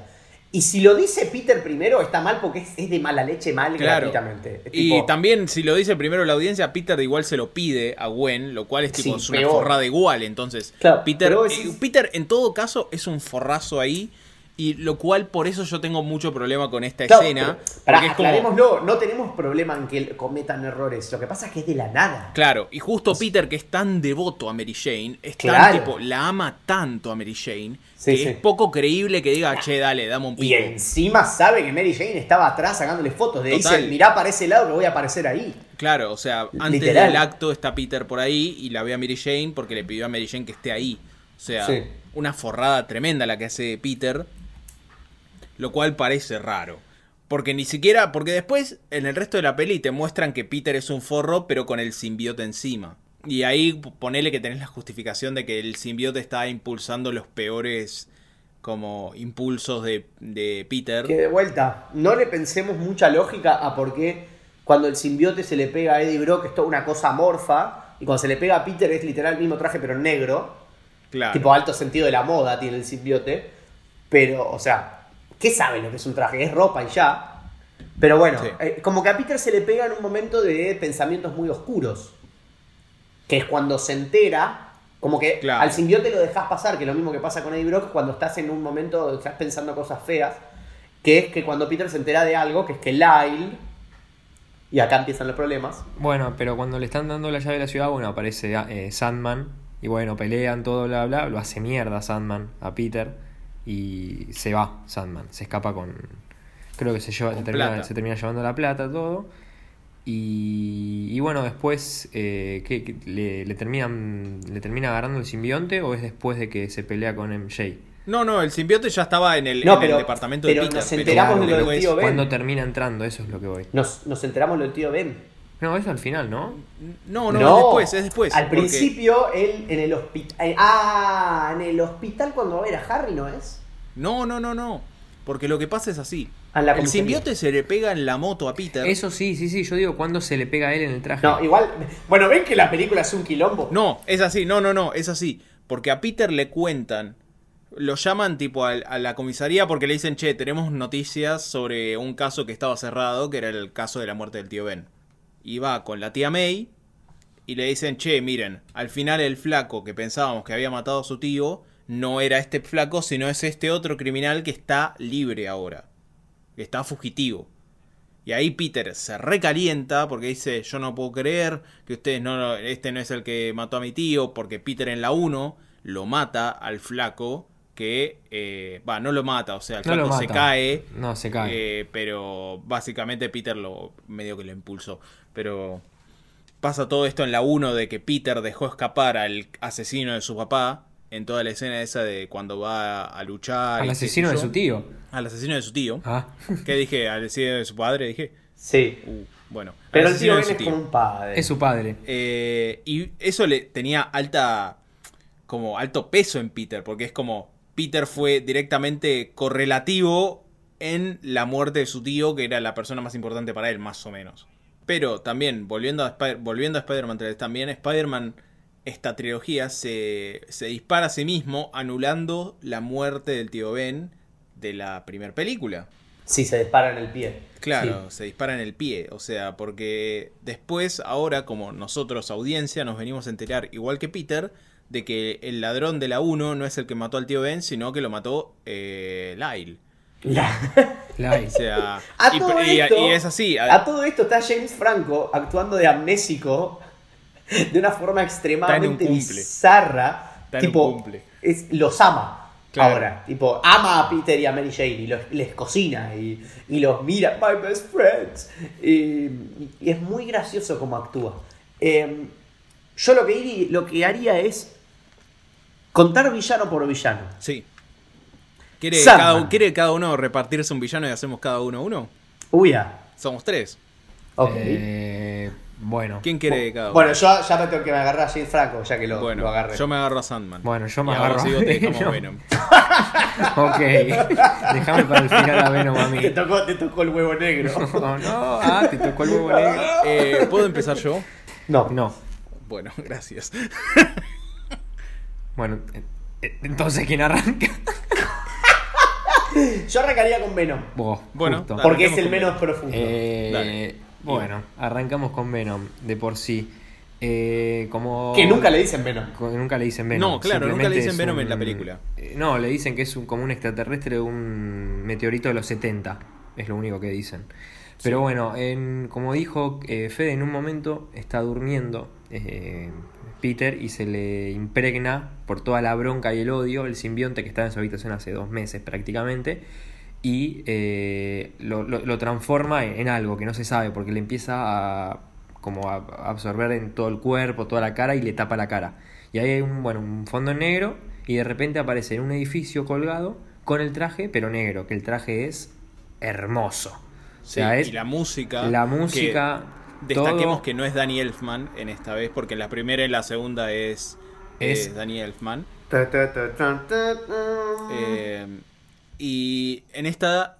Y si lo dice Peter primero, está mal porque es, es de mala leche mal Claro. gratuitamente. Y también, si lo dice primero la audiencia, Peter igual se lo pide a Gwen, lo cual es tipo Sí, es una forrada igual. Entonces, Claro, Peter, decís- eh, Peter en todo caso es un forrazo ahí. Y lo cual por eso yo tengo mucho problema con esta claro, escena. pero, pará, porque es como. aclarémoslo, no tenemos problema en que cometan errores. Lo que pasa es que es de la nada. Claro, y justo Peter, que es tan devoto a Mary Jane, es tan Claro. tipo, la ama tanto a Mary Jane, Sí, que sí. es poco creíble que diga, che, dale, dame un Y pico. encima sabe que Mary Jane estaba atrás sacándole fotos. Le dice, mirá para ese lado que voy a aparecer ahí. Claro, o sea, antes Literal. del acto está Peter por ahí y la ve a Mary Jane porque le pidió a Mary Jane que esté ahí. O sea, Sí. una forrada tremenda la que hace Peter, lo cual parece raro. Porque ni siquiera, porque después en el resto de la peli te muestran que Peter es un forro pero con el simbiote encima. Y ahí ponele que tenés la justificación de que el simbiote está impulsando los peores como impulsos de, de Peter. Que de vuelta, no le pensemos mucha lógica a por qué cuando el simbiote se le pega a Eddie Brock es toda una cosa amorfa y cuando se le pega a Peter es literal el mismo traje pero negro. Claro. Tipo alto sentido de la moda tiene el simbiote. Pero, o sea, ¿qué sabe lo que es un traje? Es ropa y ya. Pero bueno, Sí. eh, como que a Peter se le pega en un momento de pensamientos muy oscuros. Que es cuando se entera, como que Claro. al simbiote lo dejas pasar, que es lo mismo que pasa con Eddie Brock cuando estás en un momento, estás pensando cosas feas. Que es que cuando Peter se entera de algo, que es que Lyle, y acá empiezan los problemas, Bueno, pero cuando le están dando la llave de la ciudad, bueno, aparece eh, Sandman. Y bueno, pelean, todo, bla, bla. Lo hace mierda Sandman a Peter. Y se va Sandman. Se escapa con. Creo que se, lleva, se, termina, plata. se termina llevando la plata, todo. Y, y bueno, después. Eh, ¿qué- qué- le, le terminan, ¿Le termina agarrando el simbionte o es después de que se pelea con MJ? No, no, el simbiote ya estaba en el, No, en pero- el departamento pero de Peter. nos enteramos de lo del tío Ben. Cuando termina entrando, eso es lo que voy. nos, nos enteramos lo del tío Ben. No, eso al final, ¿no? No, no, es después, es después. Al porque- principio, él en el hospital. ah, en el hospital cuando va a ver a Harry, ¿no es? No, no, no, no. Porque lo que pasa es así. Ah, el simbiote se le pega en la moto a Peter. Eso sí, sí, sí. Yo digo cuando se le pega a él en el traje. No, igual. Bueno, ven que la película es un quilombo. No, es así, no, no, no, es así. Porque a Peter le cuentan, lo llaman tipo al- a, la comisaría porque le dicen, che, tenemos noticias sobre un caso que estaba cerrado, que era el caso de la muerte del tío Ben. Y va con la tía May y le dicen, che, miren, al final el flaco que pensábamos que había matado a su tío no era este flaco, sino es este otro criminal que está libre ahora. Que está fugitivo. Y ahí Peter se recalienta porque dice, yo no puedo creer que ustedes no, este no es el que mató a mi tío, porque Peter en la 1 lo mata al flaco que, eh, va, no lo mata, o sea, el No se cae, No, se cae. eh, pero básicamente Peter lo medio que lo impulsó. Pero pasa todo esto en la 1 de que Peter dejó escapar al asesino de su papá en toda la escena esa de cuando va a luchar. Al asesino de su tío. Al asesino de su tío. Ah. ¿Qué dije? Al asesino de su padre, dije. Sí. Uh, bueno. Pero el tío es como un padre. Es su padre. Eh, y eso le tenía alta. como alto peso en Peter. Porque es como. Peter fue directamente correlativo en la muerte de su tío, que era la persona más importante para él, más o menos. Pero también, volviendo a, volviendo a Spider-Man 3, también Spider-Man, esta trilogía, se, se dispara a sí mismo anulando la muerte del tío Ben de la primera película. Sí, se dispara en el pie. Claro, Sí. se dispara en el pie, o sea, porque después, ahora, como nosotros, audiencia, nos venimos a enterar, igual que Peter, de que el ladrón de la 1 no es el que mató al tío Ben, sino que lo mató eh, Lyle. La- Lai. O sea, A y, todo y- esto- y es así. A todo esto está James Franco actuando de amnésico de una forma extremadamente bizarra. Está en un tipo, cumple. es, los ama. Claro. Ahora, tipo, ama a Peter y a Mary Jane y los, les cocina y, y los mira, my best friends. Y, y es muy gracioso como actúa. Eh, yo lo que, iría- lo que haría es contar villano por villano. Sí. ¿Quiere cada, ¿Quiere cada uno repartirse un villano y hacemos cada uno uno? Uy, ya. Somos tres. Ok. Eh, bueno. ¿Quién quiere cada uno? Bueno, yo ya me tengo que me agarrar a Franco, ya que lo, Bueno, lo agarré. yo me agarro a Sandman. Bueno, yo me Y agarro vos, a te dejamos Venom. Venom. Ok. Déjame para el final a Venom a mí. Te tocó, te tocó el huevo negro. Oh, no. Ah, te tocó el huevo negro. Eh, ¿Puedo empezar yo? No. No. Bueno, gracias. Bueno, eh, eh, entonces ¿quién arranca? Yo arrancaría con Venom. Vos, Bueno, justo. Porque es el menos Venom. profundo. Eh, bueno, arrancamos con Venom, de por sí. Eh, como... que nunca le dicen Venom. Nunca le dicen Venom. No, claro, nunca le dicen Venom en la película. Eh, No, le dicen que es un, como un extraterrestre de un meteorito de los 70. Es lo único que dicen. Pero bueno, en, como dijo eh, Fede, en un momento está durmiendo eh, Peter y se le impregna por toda la bronca y el odio el simbionte que estaba en su habitación hace dos meses prácticamente y eh, lo, lo- lo transforma en, en algo que no se sabe porque le empieza a como a absorber en todo el cuerpo, toda la cara y le tapa la cara. Y ahí hay un, bueno, un fondo negro y de repente aparece en un edificio colgado con el traje, pero negro, que el traje es hermoso. O Sí, sea, es y la música. la que música, Destaquemos todo- que no es Danny Elfman en esta vez, porque en la primera y la segunda es, eh, Es- Danny Elfman. Ta, ta, ta, ta, ta, ta. Eh, y en esta,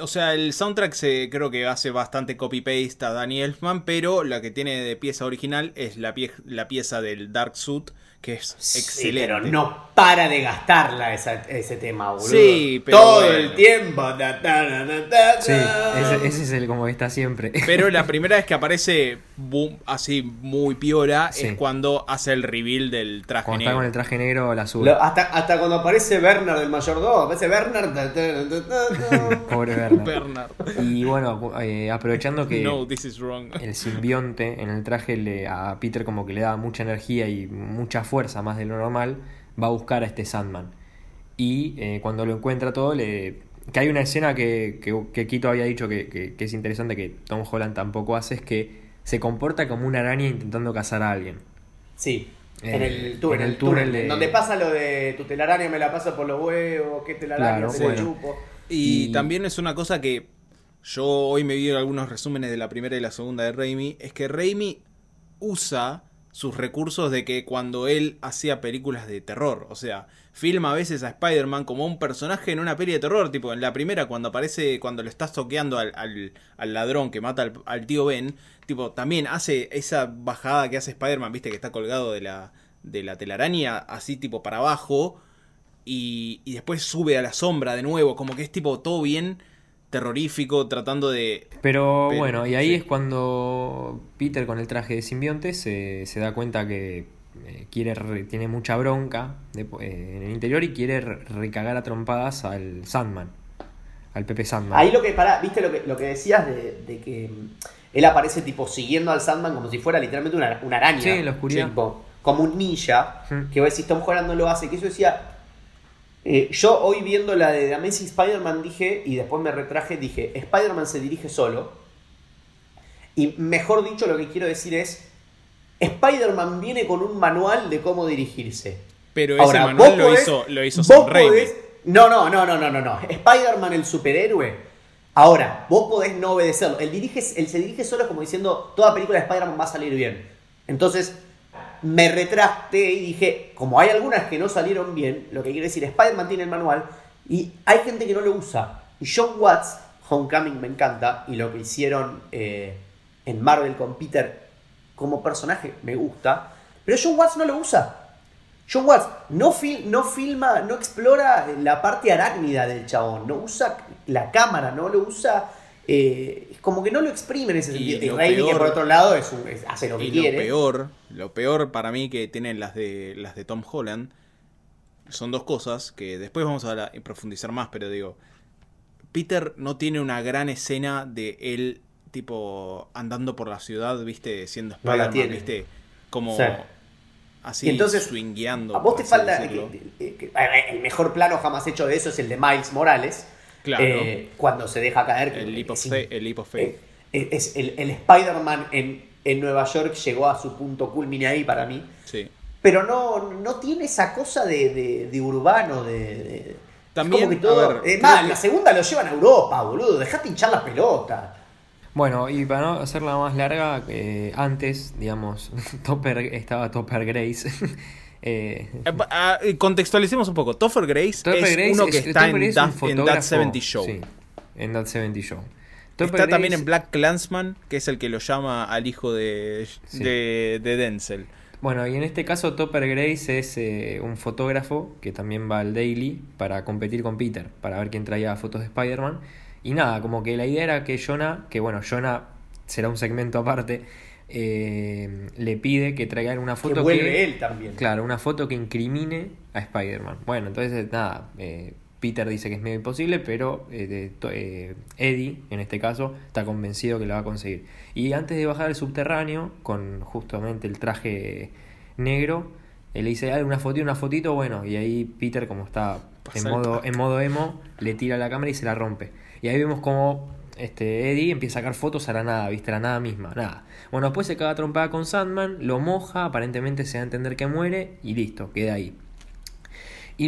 o sea, el soundtrack se creo que hace bastante copy-paste a Danny Elfman, pero la que tiene de pieza original es la, pie- la pieza del Dark Suit, que es Sí, excelente. pero no para de gastarla esa- ese tema, boludo. Sí, pero Todo bueno. el tiempo. Sí, ese, ese es el como está siempre. Pero la primera vez que aparece boom, así muy piola Sí. es cuando hace el reveal del traje Cuando está negro. con el traje negro, la sube. Lo- hasta, hasta cuando aparece Bernard del mayordomo, aparece Bernard. Pobre Bernard. Bernard. Y bueno, eh, aprovechando que No, this is wrong. el simbionte en el traje le, a Peter como que le da mucha energía y mucha fuerza más de lo normal, va a buscar a este Sandman. Y eh, cuando lo encuentra todo, le... que hay una escena que, que, que Quito había dicho que, que- que es interesante, que Tom Holland tampoco hace, es que se comporta como una araña intentando cazar a alguien. Sí. Eh, en el túnel, en el el túnel, túnel de- donde pasa lo de tu telaraña me la paso por los huevos, que telaraña Claro, se bueno. chupo. Y, Y- también es una cosa que yo hoy me vi algunos resúmenes de la primera y la segunda de Raimi, es que Raimi usa sus recursos de que cuando él hacía películas de terror, o sea, filma a veces a Spider-Man como un personaje en una peli de terror, tipo en la primera cuando aparece, cuando lo estás toqueando al, al- al ladrón que mata al, tío Ben, tipo también hace esa bajada que hace Spider-Man, viste que está colgado de la, de la telaraña, así tipo para abajo, y, y después sube a la sombra de nuevo, como que es tipo todo bien terrorífico, tratando de... Pero, Pero, bueno, y ahí sí. es cuando Peter con el traje de simbionte se, se da cuenta que eh, quiere re- tiene mucha bronca de- eh, en el interior y quiere re- recagar a trompadas al Sandman, al Pepe Sandman. Ahí lo que, pará, viste lo que, lo que decías de, de que mm, él aparece tipo siguiendo al Sandman como si fuera literalmente una, una araña. Sí, en la oscuridad. Tipo, como un ninja, Hmm. que vos decís, Tom Holland no lo hace, que eso decía... eh, yo hoy viendo la de The Amazing Spider-Man dije, y después me retraje, dije, Spider-Man se dirige solo. Y mejor dicho, lo que quiero decir es, Spider-Man viene con un manual de cómo dirigirse. Pero ese Ahora, manual lo podés- hizo, lo hizo Sam podés- No, no, no, no, no, no, no. Spider-Man, el superhéroe. Ahora, vos podés no obedecerlo. Él, dirige, él se dirige solo como diciendo, toda película de Spider-Man va a salir bien. Entonces, me retracté y dije, como hay algunas que no salieron bien, lo que quiere decir, Spider-Man tiene el manual y hay gente que no lo usa. Y John Watts, Homecoming me encanta, y lo que hicieron eh, en Marvel con Peter como personaje me gusta, pero John Watts no lo usa. John Watts no, fil- no filma, no explora la parte arácnida del chabón, no usa la cámara, no lo usa, eh, como que no lo exprime en ese Y sentido. Y, lo Raimi, que por otro lado es un- es- hace lo que Y lo quiere. peor, lo peor para mí que tienen las de las de Tom Holland son dos cosas que después vamos a hablar- profundizar más, pero digo, Peter no tiene una gran escena de él tipo andando por la ciudad, viste, siendo Spider-Man, viste, como Sí. así Y entonces, swingueando. A vos te falta. decirlo. que- que- que- el mejor plano jamás hecho de eso es el de Miles Morales. Claro. eh, cuando se deja caer. el leap of es faith, el leap of faith. Eh, es el, el Spider-Man en, en Nueva York llegó a su punto culmine ahí para mí. sí. Pero no, no tiene esa cosa de, de- de urbano, de. de- También, como que todo- a ver, es creo más, que- la segunda lo llevan a Europa, boludo. Dejate hinchar la pelota. Bueno, y para no hacerla más larga, eh, antes, digamos, Topper estaba Topper Grace. Eh, Eh, ah, contextualicemos un poco. Topher Grace es Grace uno que es- está en, es un That, en That fotógrafo, 70 Show. Sí, en That 70 Show. Topper Está también en Black Clansman, que es el que lo llama al hijo de, Sí. de, de Denzel. Bueno, y en este caso Topper Grace es eh, un fotógrafo que también va al Daily para competir con Peter, para ver quién traía fotos de Spider-Man. Y nada, como que la idea era que Jonah, que bueno, Jonah será un segmento aparte, eh, le pide que traigan una Que foto vuelve él también. Claro, una foto que incrimine a Spider-Man. Bueno, entonces nada, eh, Peter dice que es medio imposible, pero eh, de- to- eh, Eddie, en este caso, está convencido que lo va a conseguir. Y antes de bajar al subterráneo, con justamente el traje negro, él le dice, "Dale una fotito, una fotito, bueno, y ahí Peter, como está en modo, en modo emo, le tira la cámara y se la rompe. Y ahí vemos como este, Eddie empieza a sacar fotos a la nada, viste, a la nada misma, nada. Bueno, después se caga trompada con Sandman, lo moja, aparentemente se da a entender que muere y listo, queda ahí. Y,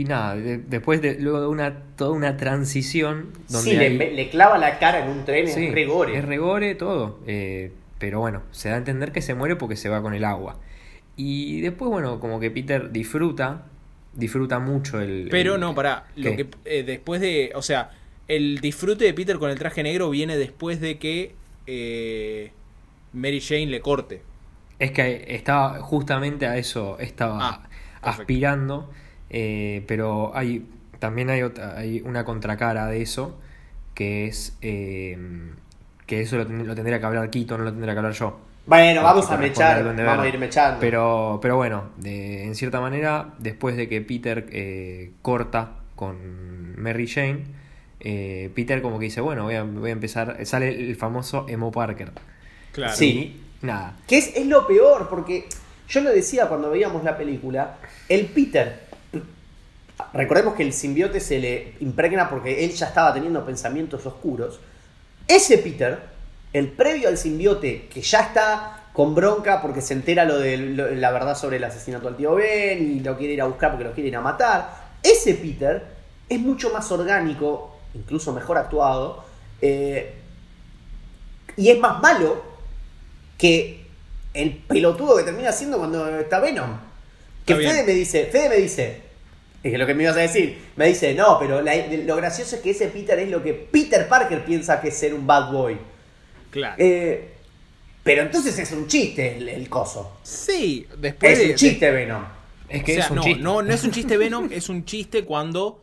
y nada, de- después de luego de una toda una transición donde sí, le, hay- le clava la cara en un tren, Sí, es regore. es regore todo. eh, pero bueno, se da a entender que se muere porque se va con el agua. Y después, bueno, como que Peter disfruta, disfruta mucho el... Pero el- no, pará. Lo que, eh, después de. O sea, el disfrute de Peter con el traje negro viene después de que eh, Mary Jane le corte. Es que estaba justamente a eso, estaba Ah, aspirando, eh, pero hay también hay, otra, hay una contracara de eso, que es eh, que eso lo, ten- lo tendría que hablar Quito, no lo tendría que hablar yo. Bueno, vamos a mechar, vamos a ir mechando. Pero, pero bueno, de- en cierta manera, después de que Peter eh, corta con Mary Jane, eh, Peter como que dice, bueno, voy a, voy a empezar, sale el famoso Emo Parker. Claro. Sí. Y nada, Que es, es lo peor, porque yo lo decía cuando veíamos la película, el Peter, recordemos que el simbiote se le impregna porque él ya estaba teniendo pensamientos oscuros, ese Peter, el previo al simbiote, que ya está con bronca porque se entera lo de lo- la verdad sobre el asesinato al tío Ben y lo quiere ir a buscar porque lo quiere ir a matar, ese Peter es mucho más orgánico, incluso mejor actuado, eh, y es más malo que el pelotudo que termina siendo cuando está Venom. Que Está. Fede me dice, Fede me dice, es que lo que me ibas a decir, me dice, no, pero la- lo gracioso es que ese Peter es lo que Peter Parker piensa que es ser un bad boy. Claro. Eh, pero entonces es un chiste el, el coso. sí, después Es de- un chiste Venom. es O que sea, es un no, chiste. no, no es un chiste Venom, es un chiste cuando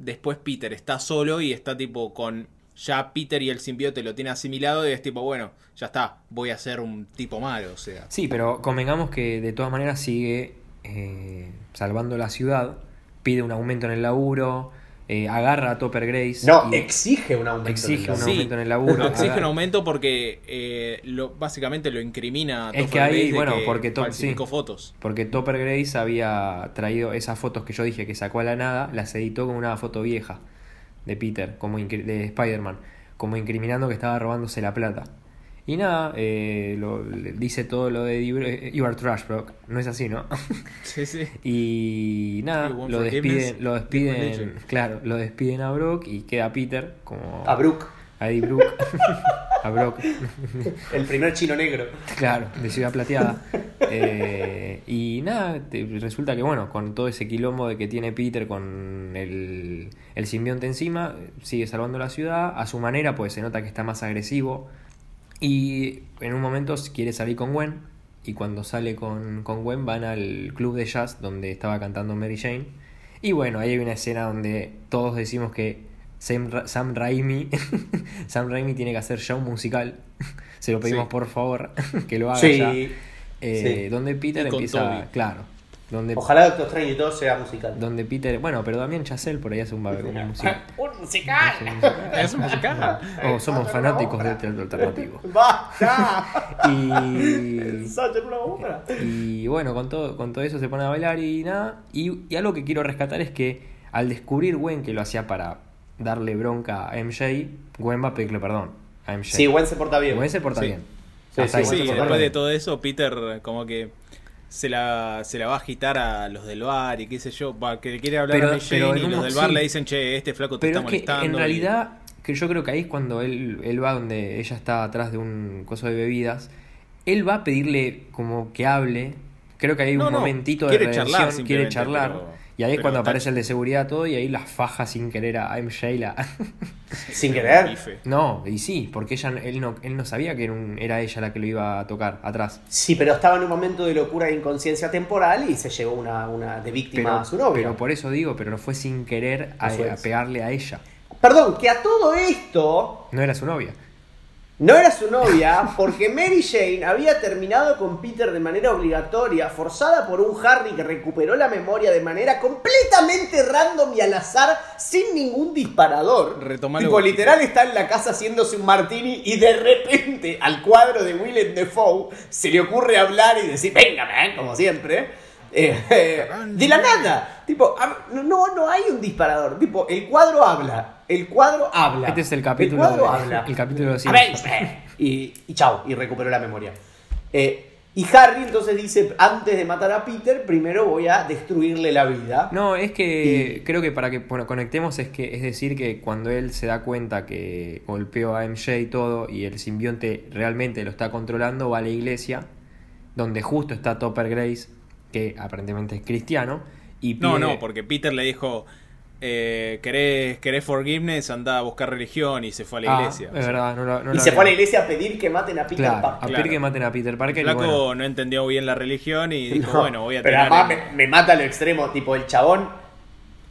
después Peter está solo y está tipo con ya Peter y el simbiote lo tiene asimilado y es tipo, bueno, ya está, voy a ser un tipo malo, o sea. Sí, pero convengamos que de todas maneras sigue eh, salvando la ciudad, pide un aumento en el laburo, eh, agarra a Topper Grace. No, y exige un aumento. exige en el un aumento en el laburo. lo exige un aumento porque eh, lo, básicamente lo incrimina a Es Topher que ahí, Grace bueno, que porque sí. fotos. Porque Topper Grace había traído esas fotos que yo dije que sacó a la nada, las editó con una foto vieja de Peter, como incri- de Spider-Man, como incriminando que estaba robándose la plata. Y nada, eh, lo- dice todo lo de Eddie Bro- eh, You are trash, bro. No es así, ¿no? Sí, sí. Y nada, lo despiden, lo despiden, claro, lo despiden a Brock y queda Peter como A Brook, a Eddie Brook, a Brock, el primer chino negro. claro, de Ciudad Plateada. Eh, y nada, te- resulta que bueno, con todo ese quilombo de que tiene Peter con el, el simbionte encima, sigue salvando la ciudad a su manera, pues se nota que está más agresivo. Y en un momento quiere salir con Gwen. Y cuando sale con, con Gwen van al club de jazz donde estaba cantando Mary Jane. Y bueno, ahí hay una escena donde todos decimos que Sam, Ra- Sam Raimi Sam Raimi tiene que hacer show musical. Se lo pedimos Sí. por favor que lo haga Sí. ya. Eh, sí. Donde Peter empieza, Toby. claro. Donde, Ojalá Doctor Strange y todo sea musical. donde Peter, bueno, pero también Chazelle por ahí hace un, un musical. ¡Un musical! Es musical. Oh, somos fanáticos del teatro alternativo. ¡Basta! Y, Sacha, una obra. y bueno, con todo, con todo eso se pone a bailar y nada. Y, y algo que quiero rescatar es que al descubrir Gwen que lo hacía para darle bronca a MJ, Gwen va a pedirle perdón a MJ. Sí, Gwen se porta bien. Gwen se porta Sí. bien. Sí, sí, después bien. de todo eso, Peter como que se la, se la va a agitar a los del bar y qué sé yo, va, que le quiere hablar Pero- a pero y los del bar sí. le dicen, che, este flaco te Pero está es que molestando. en y- realidad, que yo creo que ahí es cuando él, él va donde ella está atrás de un coso de bebidas, él va a pedirle como que hable. Creo que hay un no, momentito de charlar quiere charlar. Y ahí es cuando aparece el de seguridad todo y ahí las faja sin querer a MJ la... Sin querer. No, y sí, porque ella, él, no, él no sabía que era, un- era ella la que lo iba a tocar atrás. Sí, pero estaba en un momento de locura e inconsciencia temporal y se llevó una, una de víctima Pero, a su novia. pero por eso digo, pero no fue sin querer a pegarle a ella. Perdón, que a todo esto No era su novia. No era su novia porque Mary Jane había terminado con Peter de manera obligatoria, forzada por un Harry que recuperó la memoria de manera completamente random y al azar, sin ningún disparador. Retomalo tipo, literal está en la casa haciéndose un martini y de repente al cuadro de Willem Dafoe se le ocurre hablar y decir, venga, man", como siempre. Eh, eh, de la nada, tipo, no, no, hay un disparador, tipo, el cuadro habla, el cuadro habla. Este es el capítulo cuadro de- habla. el capítulo de los A ver, Simpsons. eh, y, y chao, y recuperó la memoria. Eh, y Harry entonces dice, antes de matar a Peter, primero voy a destruirle la vida. No, es que Y- creo que para que bueno, conectemos es que es decir que cuando él se da cuenta que golpeó a MJ y todo y el simbionte realmente lo está controlando, va a la iglesia donde justo está Topper Grace, que aparentemente es cristiano, y No, pide- no, porque Peter le dijo, eh, ¿querés, ¿querés forgiveness? Anda a buscar religión y se fue a la Ah, iglesia. es verdad, no lo- no y lo se había- fue a la iglesia a pedir que maten a Peter Claro, a Parker. pedir Claro. que maten a Peter El Parker y flaco bueno, no entendió bien la religión y dijo, No, bueno, voy a Pero tener... además me, me mata a lo extremo, tipo, el chabón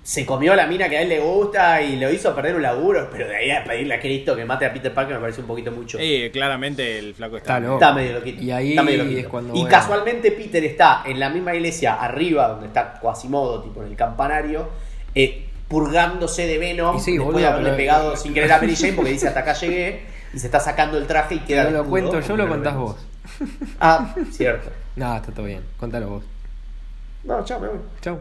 se comió la mina que a él le gusta y lo hizo perder un laburo, pero de ahí a pedirle a Cristo que mate a Peter Parker me parece un poquito mucho. Eh, claramente el flaco está... Está loco. Está medio loquito. Y ahí está medio loquito. es cuando, Y bueno. casualmente Peter está en la misma iglesia arriba, donde está Quasimodo, tipo en el campanario, eh, purgándose de Venom Y sí, después boludo, de haberle pero- pegado sin querer a Mary Jane porque dice hasta acá llegué y se está sacando el traje y queda. no lo cuento yo, lo no contás vos. Ah, cierto. Nada, está todo bien, contalo vos. No, chao, me voy. Chau.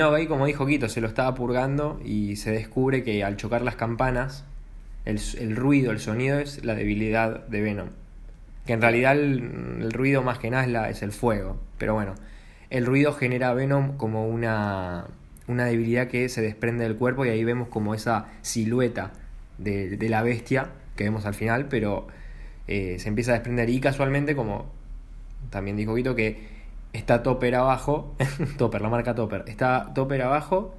No, ahí como dijo Quito, se lo estaba purgando y se descubre que al chocar las campanas, el, ruido, el sonido es la debilidad de Venom. Que en realidad el, ruido más que nada es, es el fuego. Pero bueno, el ruido genera a Venom como una, una debilidad que se desprende del cuerpo y ahí vemos como esa silueta de, de la bestia que vemos al final, pero eh, se empieza a desprender y casualmente como también dijo Quito que está Topper abajo, Topper, la marca Topper, está Topper abajo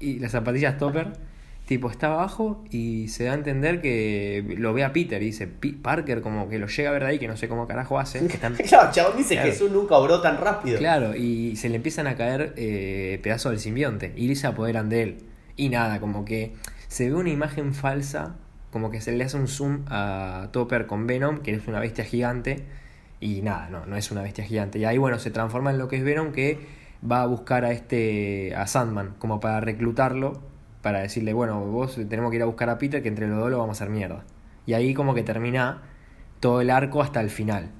y las zapatillas Topper tipo está abajo y se da a entender que lo ve a Peter y dice, "Pi- Parker como que lo llega a ver de ahí, que no sé cómo carajo hace. que están- Claro, chabón dice Claro. Jesús nunca obró tan rápido. Claro, y se le empiezan a caer eh, pedazos del simbionte y se apoderan de él. Y nada, como que se ve una imagen falsa, como que se le hace un zoom a Topper con Venom, que es una bestia gigante, y nada, no, no es una bestia gigante. Y ahí, bueno, se transforma en lo que es Venom, que va a buscar a este, a Sandman, como para reclutarlo, para decirle, bueno, vos tenemos que ir a buscar a Peter, que entre los dos lo vamos a hacer mierda. Y ahí como que termina todo el arco hasta el final.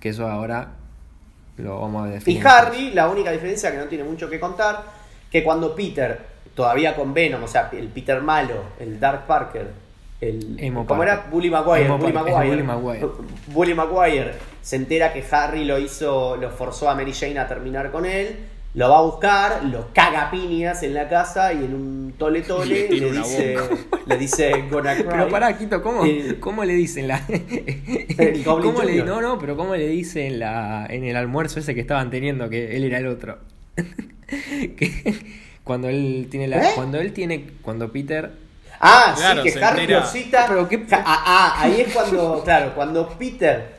Que eso ahora lo vamos a definir. Y Harry, la única diferencia que no tiene mucho que contar, que cuando Peter, todavía con Venom, o sea, el Peter malo, el Dark Parker, el Emo ¿cómo Parker. era? Bully Maguire, Bully Maguire. Bully Maguire. Bully Maguire se entera que Harry lo hizo, lo forzó a Mary Jane a terminar con él. Lo va a buscar, lo caga a piñas en la casa y en un tole tole Le dice, le dice gonna cry. Pero pará, Quito, ¿cómo, Eh, ¿cómo le dicen la... El ¿Cómo le, no, no, pero ¿cómo le dicen la, en el almuerzo ese que estaban teniendo que él era el otro? que cuando él tiene la... ¿Eh? Cuando él tiene... Cuando Peter... Ah, Claro, sí, que Harry entera. lo cita. Pero qué- Ja- Ah, ah, ahí es cuando, claro, cuando Peter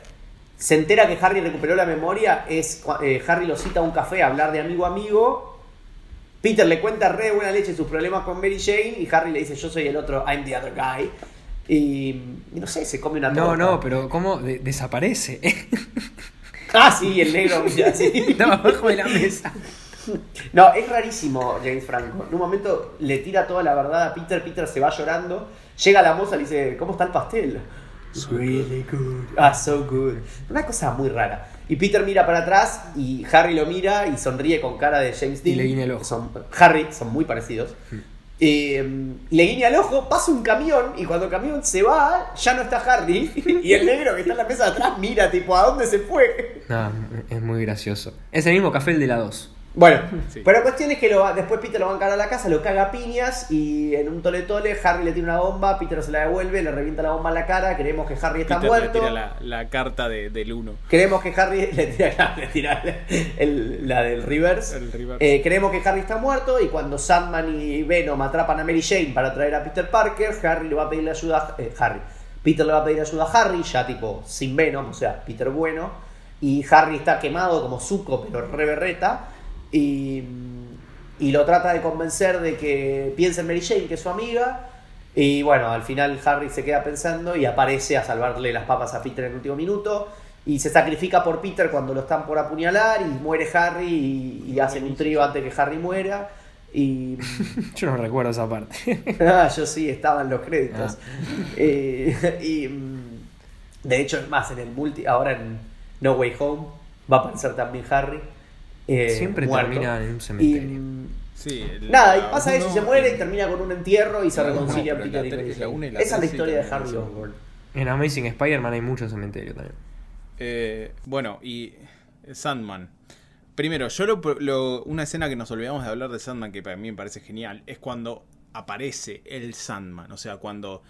se entera que Harry recuperó la memoria, es eh, Harry lo cita a un café a hablar de amigo a amigo. Peter le cuenta re de buena leche sus problemas con Mary Jane y Harry le dice yo soy el otro, I'm the other guy. Y, y no sé, se come una No, torta. no, pero ¿cómo de- desaparece? Ah, sí, el negro, mira, sí. Estaba abajo de la mesa. No, es rarísimo James Franco. En un momento le tira toda la verdad a Peter, Peter se va llorando, llega la moza y le dice, ¿cómo está el pastel? really good. Ah, so good. Una cosa muy rara. Y Peter mira para atrás y Harry lo mira y sonríe con cara de James Y Dean. le guiña el ojo. Son, Harry, son muy parecidos. Eh, le guiña el ojo, pasa un camión y cuando el camión se va, ya no está Harry. Y el negro que está en la mesa de atrás mira, tipo, ¿a dónde se fue? No, es muy gracioso. Es el mismo café el de la 2. Bueno, Sí. pero la cuestión es que lo va- después Peter lo va a encarar a la casa, lo caga a piñas y en un tole tole Harry le tira una bomba, Peter se la devuelve, le revienta la bomba en la cara, creemos que Harry está Peter le muerto. tira la, la carta de- del 1. Creemos que Harry le tira, le tira el- la del reverse. El reverse. Eh, creemos que Harry está muerto y cuando Sandman y Venom atrapan a Mary Jane para traer a Peter Parker, Harry le va a pedir ayuda a eh, Harry. Peter le va a pedir ayuda a Harry, ya tipo sin Venom, o sea, Peter bueno. Y Harry está quemado como suco, pero re berreta. Y, y lo trata de convencer de que piense en Mary Jane, que es su amiga. Y bueno, al final Harry se queda pensando y aparece a salvarle las papas a Peter en el último minuto. Y se sacrifica por Peter cuando lo están por apuñalar. Y muere Harry y, y hacen un trío antes que Harry muera. Y. Yo no recuerdo esa parte. ah, yo sí, estaba en los créditos. Eh, y. mm, De hecho, es más, en el multi. Ahora en No Way Home va a aparecer también Harry. Eh, Siempre muerto. termina en un Y, cementerio. Sí, el- Nada, y pasa eso, uno se muere y y- termina con un entierro y se reconcilia no, Peter la y la y la Esa es la historia de Harry Osborn. En Amazing Spider-Man hay mucho cementerio también. Eh, bueno, y Sandman. Primero, yo lo, lo- una escena que nos olvidamos de hablar de Sandman que para mí me parece genial es cuando aparece el Sandman. O sea, cuando,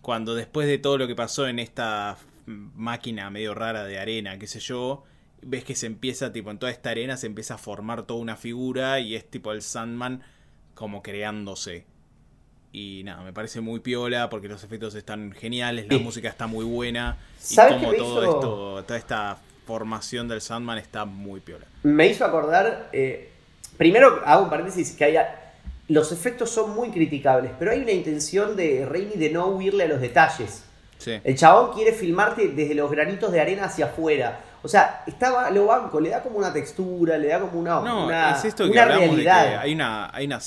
cuando después de todo lo que pasó en esta máquina medio rara de arena, qué sé yo, ves que se empieza, tipo, en toda esta arena se empieza a formar toda una figura y es tipo el Sandman como creándose. Y nada, me parece muy piola porque los efectos están geniales, la Sí. música está muy buena. Y ¿Sabes como todo hizo? esto, toda esta formación del Sandman está muy piola. Me hizo acordar. eh, primero, hago un paréntesis: que haya. Los efectos son muy criticables, pero hay una intención de Raimi de no huirle a los detalles. Sí. El chabón quiere filmarte desde los granitos de arena hacia afuera. O sea, estaba lo banco, le da como una textura, le da como una, No, una, es esto que una hablamos de que realidad. hay una, hay una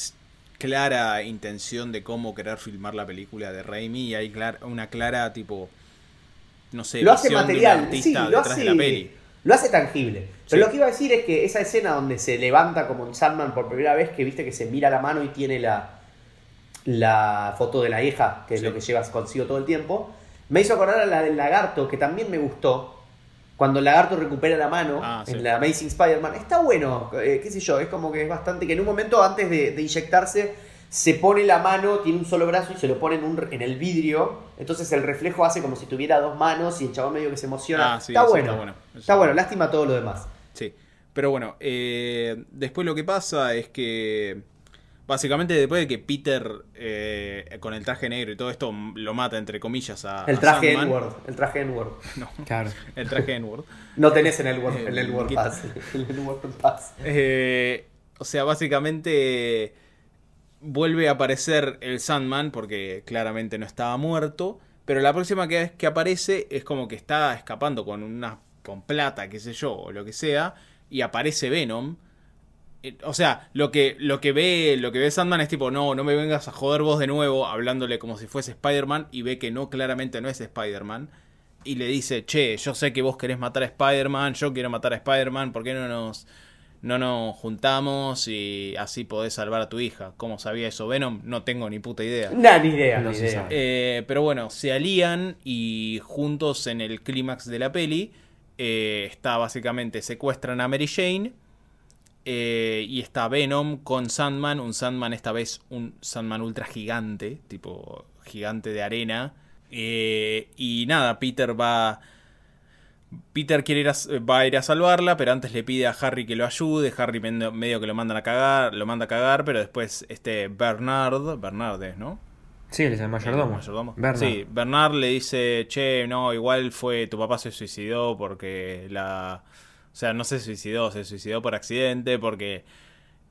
clara intención de cómo querer filmar la película de Raimi y hay clar- una clara tipo no sé, lo hace visión de material, sí, lo detrás hace, de la peli. lo hace tangible. Pero Sí. lo que iba a decir es que esa escena donde se levanta como en Sandman por primera vez, que viste que se mira la mano y tiene la, la foto de la hija, que es Sí. lo que llevas consigo todo el tiempo, me hizo acordar a la del lagarto, que también me gustó. Cuando el lagarto recupera la mano Ah, sí. en la Amazing Spider-Man, está bueno, eh, qué sé yo, es como que es bastante que en un momento antes de, de inyectarse se pone la mano, tiene un solo brazo y se lo pone en, un, en el vidrio, entonces el reflejo hace como si tuviera dos manos y el chabón medio que se emociona. Ah, sí, está, bueno, está bueno, eso está está bueno, bueno. lástima todo lo demás. Sí, pero bueno, eh, después lo que pasa es que, Básicamente después de que Peter eh, con el traje negro y todo esto lo mata entre comillas a El traje. N-word. El traje N-word. No, Claro. el traje N-word. No tenés en el Word, Eh, el Word quita. Pass. El N-word Pass. Eh, o sea, básicamente vuelve a aparecer el Sandman porque claramente no estaba muerto. Pero la próxima vez que aparece es como que está escapando con una con plata, qué sé yo, o lo que sea, y aparece Venom. Eh, O sea, lo que, lo que ve lo que ve Sandman es tipo, no, no me vengas a joder vos de nuevo, hablándole como si fuese Spider-Man, y ve que no, claramente no es Spider-Man. Y le dice, che, yo sé que vos querés matar a Spider-Man, yo quiero matar a Spider-Man, ¿por qué no nos, no nos juntamos y así podés salvar a tu hija? ¿Cómo sabía eso Venom? No tengo ni puta idea. Nah, ni idea, No ni idea. Eh, pero bueno, se alían y juntos en el clímax de la peli eh, está básicamente secuestran a Mary Jane eh, y está Venom con Sandman, un Sandman esta vez un Sandman ultra gigante, tipo gigante de arena. Eh, y nada, Peter va... Peter quiere ir a, va a ir a salvarla, pero antes le pide a Harry que lo ayude. Harry medio, que lo mandan a cagar, lo manda a cagar, pero después este Bernard, Bernard es, ¿no? Sí, él es el mayordomo. El mayordomo. Bernard. Sí, Bernard le dice, che, no, igual fue, tu papá se suicidó porque la... O sea, no se suicidó, se suicidó por accidente porque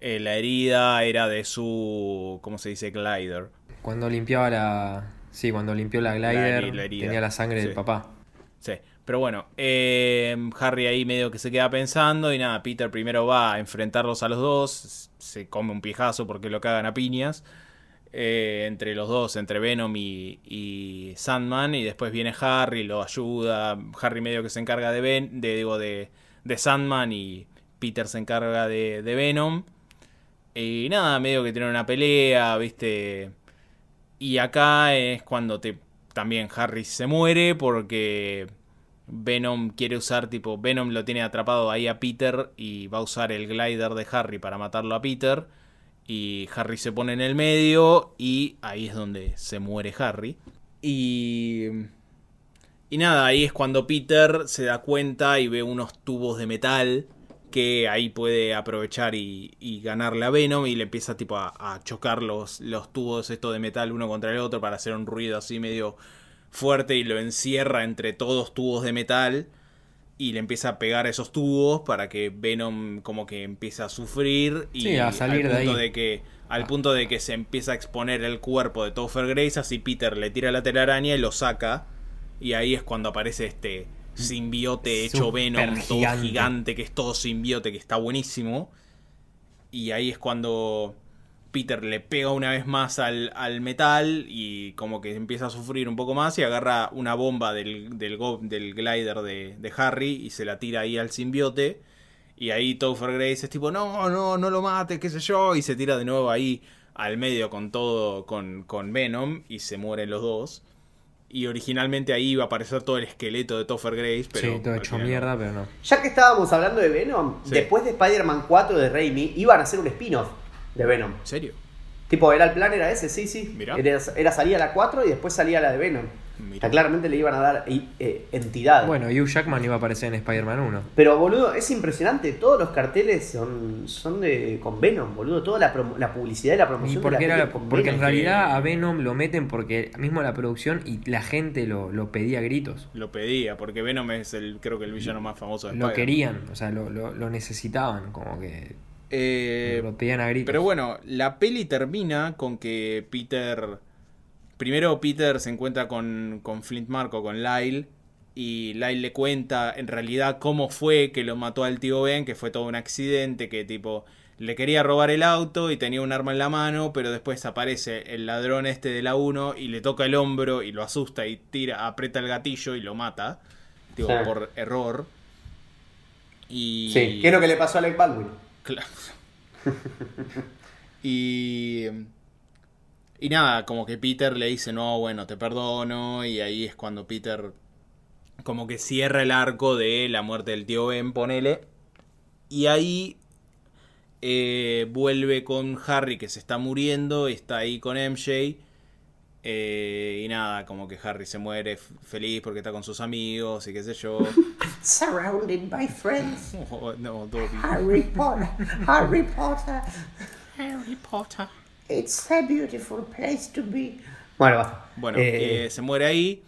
eh, la herida era de su, ¿cómo se dice? Glider. Cuando limpiaba la. Sí, cuando limpió la glider, la herida. tenía la sangre Sí. del papá. Sí, pero bueno, eh, Harry ahí medio que se queda pensando y nada, Peter primero va a enfrentarlos a los dos, se come un pijazo porque lo cagan a piñas. eh, entre los dos, entre Venom y, y Sandman, y después viene Harry, lo ayuda, Harry medio que se encarga de, ben, de, digo, de, de Sandman y Peter se encarga de, Venom. Y nada, medio que tienen una pelea, viste. Y acá es cuando te también Harry se muere porque Venom quiere usar, tipo, Venom lo tiene atrapado ahí a Peter y va a usar el glider de Harry para matarlo a Peter. Y Harry se pone en el medio y ahí es donde se muere Harry. Y... Y nada, ahí es cuando Peter se da cuenta y ve unos tubos de metal que ahí puede aprovechar y, y ganarle a Venom y le empieza tipo a, a chocar los, los tubos estos de metal uno contra el otro para hacer un ruido así medio fuerte y lo encierra entre todos tubos de metal y le empieza a pegar esos tubos para que Venom como que empieza a sufrir y Sí, a salir al de punto ahí. de que al punto de que se empieza a exponer el cuerpo de Topher Grace así Peter le tira la telaraña y lo saca y ahí es cuando aparece este simbiote hecho Venom todo gigante. gigante que es todo simbiote que está buenísimo y ahí es cuando Peter le pega una vez más al, al metal y como que empieza a sufrir un poco más y agarra una bomba del, del, go- del glider de, de Harry y se la tira ahí al simbiote. Y ahí Topher Grace es tipo, no, no, no lo mates, qué sé yo. Y se tira de nuevo ahí al medio con todo, con, con Venom y se mueren los dos. Y originalmente ahí iba a aparecer todo el esqueleto de Topher Grace, pero... sí, todo hecho final no. mierda, pero no. Ya que estábamos hablando de Venom, Sí. después de Spider-Man 4 de Raimi, iban a hacer un spin-off de Venom. ¿En serio? Tipo, era el plan, era ese, sí, sí. Mirá. Era, era salía la 4 y después salía la de Venom. Mirá. O sea, claramente le iban a dar eh, eh, entidad. Bueno, Hugh Jackman iba a aparecer en Spider-Man 1. Pero, boludo, es impresionante. Todos los carteles son, son de con Venom, boludo. Toda la, la publicidad y la Y promoción de porque, la era- con porque en Venom. realidad a Venom lo meten porque mismo la producción y la gente lo, lo pedía a gritos. Lo pedía, porque Venom es el, creo que el villano más famoso de Lo querían, o sea, lo, lo- lo necesitaban, como que Eh, lo pedían a gritos. pero bueno, la peli termina con que Peter. Primero Peter se encuentra con, con Flint Marco, con Lyle. Y Lyle le cuenta en realidad cómo fue que lo mató al tío Ben, que fue todo un accidente, que tipo le quería robar el auto y tenía un arma en la mano, pero después aparece el ladrón este de la 1 y le toca el hombro y lo asusta y tira, aprieta el gatillo y lo mata, tipo, Sí. por error. Y Sí, ¿qué es lo que le pasó a Alec Baldwin? Claro. y. Y nada, como que Peter le dice, no, bueno, te perdono. Y ahí es cuando Peter como que cierra el arco de la muerte del tío Ben, ponele. Y ahí eh, vuelve con Harry que se está muriendo, está ahí con MJ. Eh, y nada, como que Harry se muere feliz porque está con sus amigos y qué sé yo. Surrounded by friends. Oh, no, Dobby. Harry Potter. Harry Potter. Harry Potter. It's a beautiful place to be. Bueno. Bueno, Eh, eh, se muere ahí.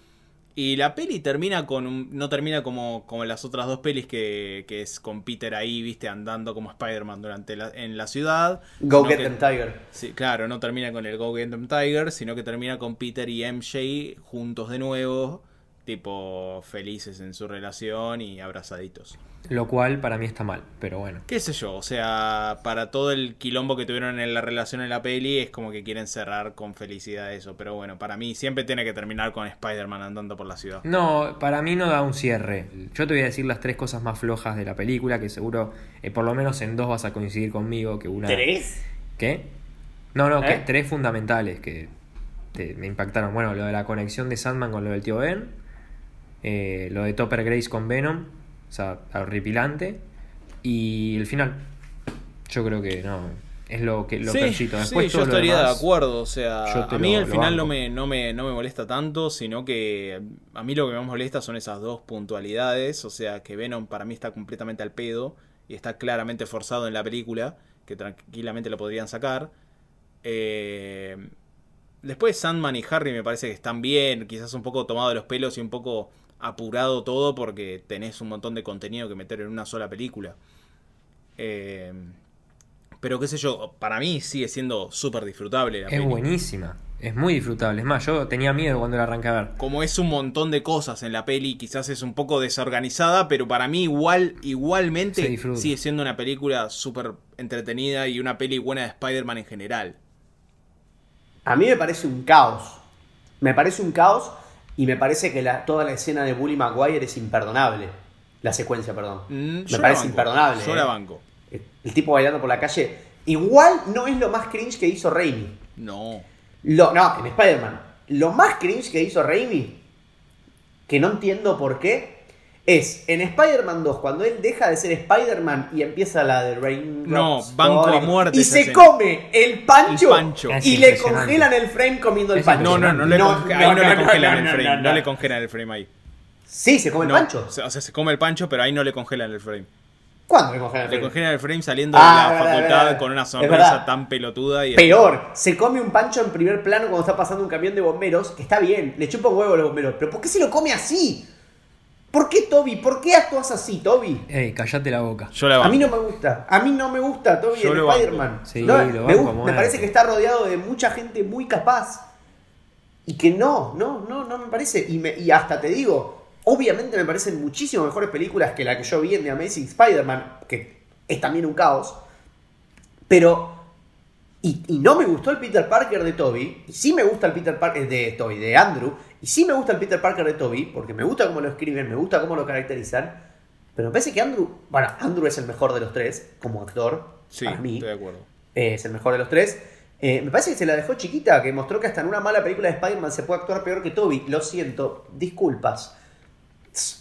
Y la peli termina con un, no termina como, como las otras dos pelis que, que es con Peter ahí, viste, andando como Spider-Man durante la, en la ciudad. Go get que- them, Tiger. Sí, claro, no termina con el Go Get Them Tiger, sino que termina con Peter y MJ juntos de nuevo, tipo felices en su relación y abrazaditos. Lo cual para mí está mal, pero bueno. Qué sé yo, o sea, para todo el quilombo que tuvieron en la relación en la peli, es como que quieren cerrar con felicidad eso. Pero bueno, para mí siempre tiene que terminar con Spider-Man andando por la ciudad. No, para mí no da un cierre. Yo te voy a decir las tres cosas más flojas de la película, que seguro, eh, por lo menos en dos vas a coincidir conmigo, que una... ¿Tres? ¿Qué? No, no, que ¿Eh? tres fundamentales que te- me impactaron. Bueno, lo de la conexión de Sandman con lo del tío Ben, eh, lo de Topper Grace con Venom, o sea, horripilante, y el final. Yo creo que no, es lo que lo sí, percito. Después sí, yo estaría demás- de acuerdo. O sea, a mí lo final no me, no, me, no me molesta tanto, sino que a mí lo que más molesta son esas dos puntualidades. O sea, que Venom para mí está completamente al pedo y está claramente forzado en la película, que tranquilamente lo podrían sacar. Eh, después Sandman y Harry me parece que están bien, quizás un poco tomado de los pelos y un poco apurado todo porque tenés un montón de contenido que meter en una sola película. Eh, pero qué sé yo, para mí sigue siendo súper disfrutable la Es buenísima, es muy disfrutable. Es más, yo tenía miedo cuando la arranqué a ver. Como es un montón de cosas en la peli, quizás es un poco desorganizada, pero para mí igual, igualmente sigue siendo una película súper entretenida y una peli buena de Spider-Man en general. A mí me parece un caos. Me parece un caos y me parece que la- toda la escena de Bully Maguire es imperdonable. La secuencia, perdón. Mm, me parece banco, imperdonable. Yo eh. la banco. El tipo bailando por la calle. Igual no es lo más cringe que hizo Raimi. No. Lo, no, en Spider-Man. Lo más cringe que hizo Raimi, que no entiendo por qué, es en Spider-Man 2, cuando él deja de ser Spider-Man y empieza la de Rain No, banco a muerte Y se escena. come el pancho, El pancho. Y le congelan el frame comiendo el pancho. No, no, no, le No, conge- no, ahí no, le no, congelan no, el no, frame. no, No, no. le congelan el frame ahí. Sí, se come No, el pancho. O sea, o sea, se come el pancho, pero ahí no le congelan el frame. ¿Cuándo le congelan el Le frame? congelan el frame saliendo Ah, de la verdad, facultad verdad. con una sonrisa tan pelotuda y Peor, se come un pancho en primer plano cuando está pasando un camión de bomberos, que está bien, le chupa un huevo a los bomberos, pero ¿por qué se lo come así? ¿Por qué, Toby? ¿Por qué actúas así, Toby? Ey, callate la boca. Yo la A mí no me gusta, a mí no me gusta Toby Yo en. Spider-Man. Sí, No, lo me, me parece que está rodeado de mucha gente muy capaz. Y que no, no, no, no me parece. Y, me- y hasta te digo, obviamente me parecen muchísimo mejores películas que la que yo vi en The Amazing Spider-Man, que es también un caos. Pero. Y, y no me gustó el Peter Parker de Toby. Y sí me gusta el Peter Parker de Toby, de Andrew. Y sí me gusta el Peter Parker de Toby, porque me gusta cómo lo escriben, me gusta cómo lo caracterizan. Pero me parece que Andrew. Bueno, Andrew es el mejor de los tres, como actor. Sí, para mí. estoy de acuerdo. Eh, es el mejor de los tres. Eh, me parece que se la dejó chiquita, que mostró que hasta en una mala película de Spider-Man se puede actuar peor que Toby. Lo siento, disculpas.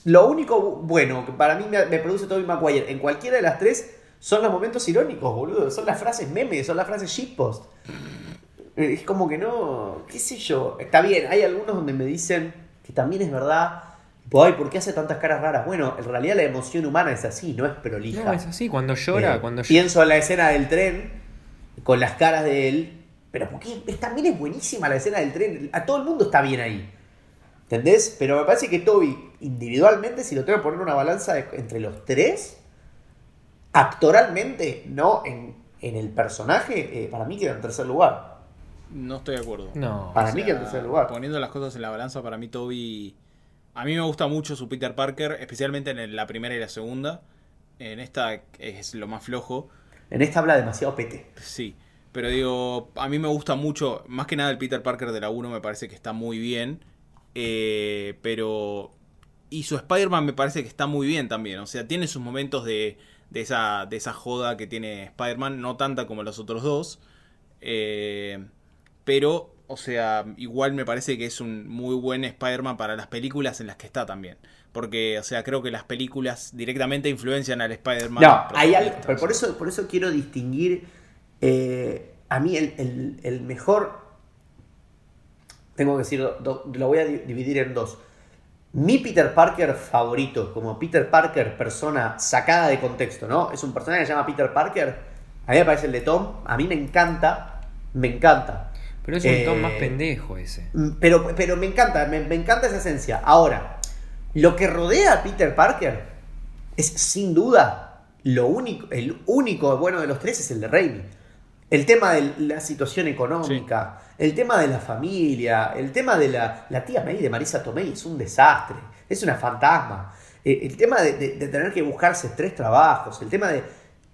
Lo único bu- bueno que para mí me, me produce Toby Maguire en cualquiera de las tres son los momentos irónicos, boludo. Son las frases memes, son las frases shitpost. Eh, Es como que no, qué sé yo. Está bien, hay algunos donde me dicen que también es verdad. Ay, ¿por qué hace tantas caras raras? Bueno, en realidad la emoción humana es así, no es prolija. No, es así, cuando llora, Eh, cuando llora. Pienso en la escena del tren con las caras de él. Pero porque es- también es buenísima la escena del tren. A todo el mundo está bien ahí. ¿Entendés? Pero me parece que Toby, individualmente, si lo tengo que poner en una balanza de- entre los tres, actoralmente, no en, en el personaje, eh, para mí queda en tercer lugar. No estoy de acuerdo. No. Para mí queda en tercer lugar. Poniendo las cosas en la balanza, para mí Toby... A mí me gusta mucho su Peter Parker, especialmente en la primera y la segunda. En esta es lo más flojo. En esta habla demasiado pete. Sí, pero digo, a mí me gusta mucho, más que nada el Peter Parker de la 1 me parece que está muy bien, eh, pero... Y su Spider-Man me parece que está muy bien también, o sea, tiene sus momentos de, de, esa, de esa joda que tiene Spider-Man, no tanta como los otros dos, eh, pero, o sea, igual me parece que es un muy buen Spider-Man para las películas en las que está también. Porque, o sea, creo que las películas directamente influencian al Spider-Man. No, hay algo, pero por eso, por eso quiero distinguir eh, a mí el, el- el mejor, tengo que decir, do- lo voy a di- dividir en dos. Mi Peter Parker favorito, como Peter Parker persona sacada de contexto, ¿no? Es un personaje que se llama Peter Parker, a mí me parece el de Tom, a mí me encanta, me encanta. Pero es un Tom Eh, más pendejo ese. Mm, Pero, pero me encanta, me, me encanta esa esencia. Ahora, lo que rodea a Peter Parker es sin duda lo único, el único bueno de los tres es el de Raimi. El tema de la situación económica, el tema de la familia, el tema de la, la tía May de Marisa Tomei es un desastre, es una fantasma. Eh, el tema de, de- de tener que buscarse tres trabajos, el tema de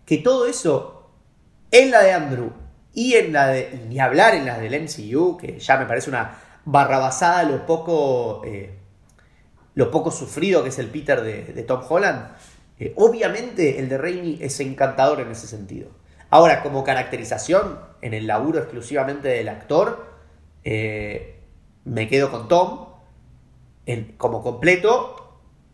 que todo eso en la de Andrew y en la de. ni hablar en la del MCU, que ya me parece una barrabasada lo poco. eh, lo poco sufrido que es el Peter de, Tom Holland. eh, obviamente el de Raimi es encantador en ese sentido. Ahora, como caracterización, en el laburo exclusivamente del actor, eh, me quedo con Tom como completo.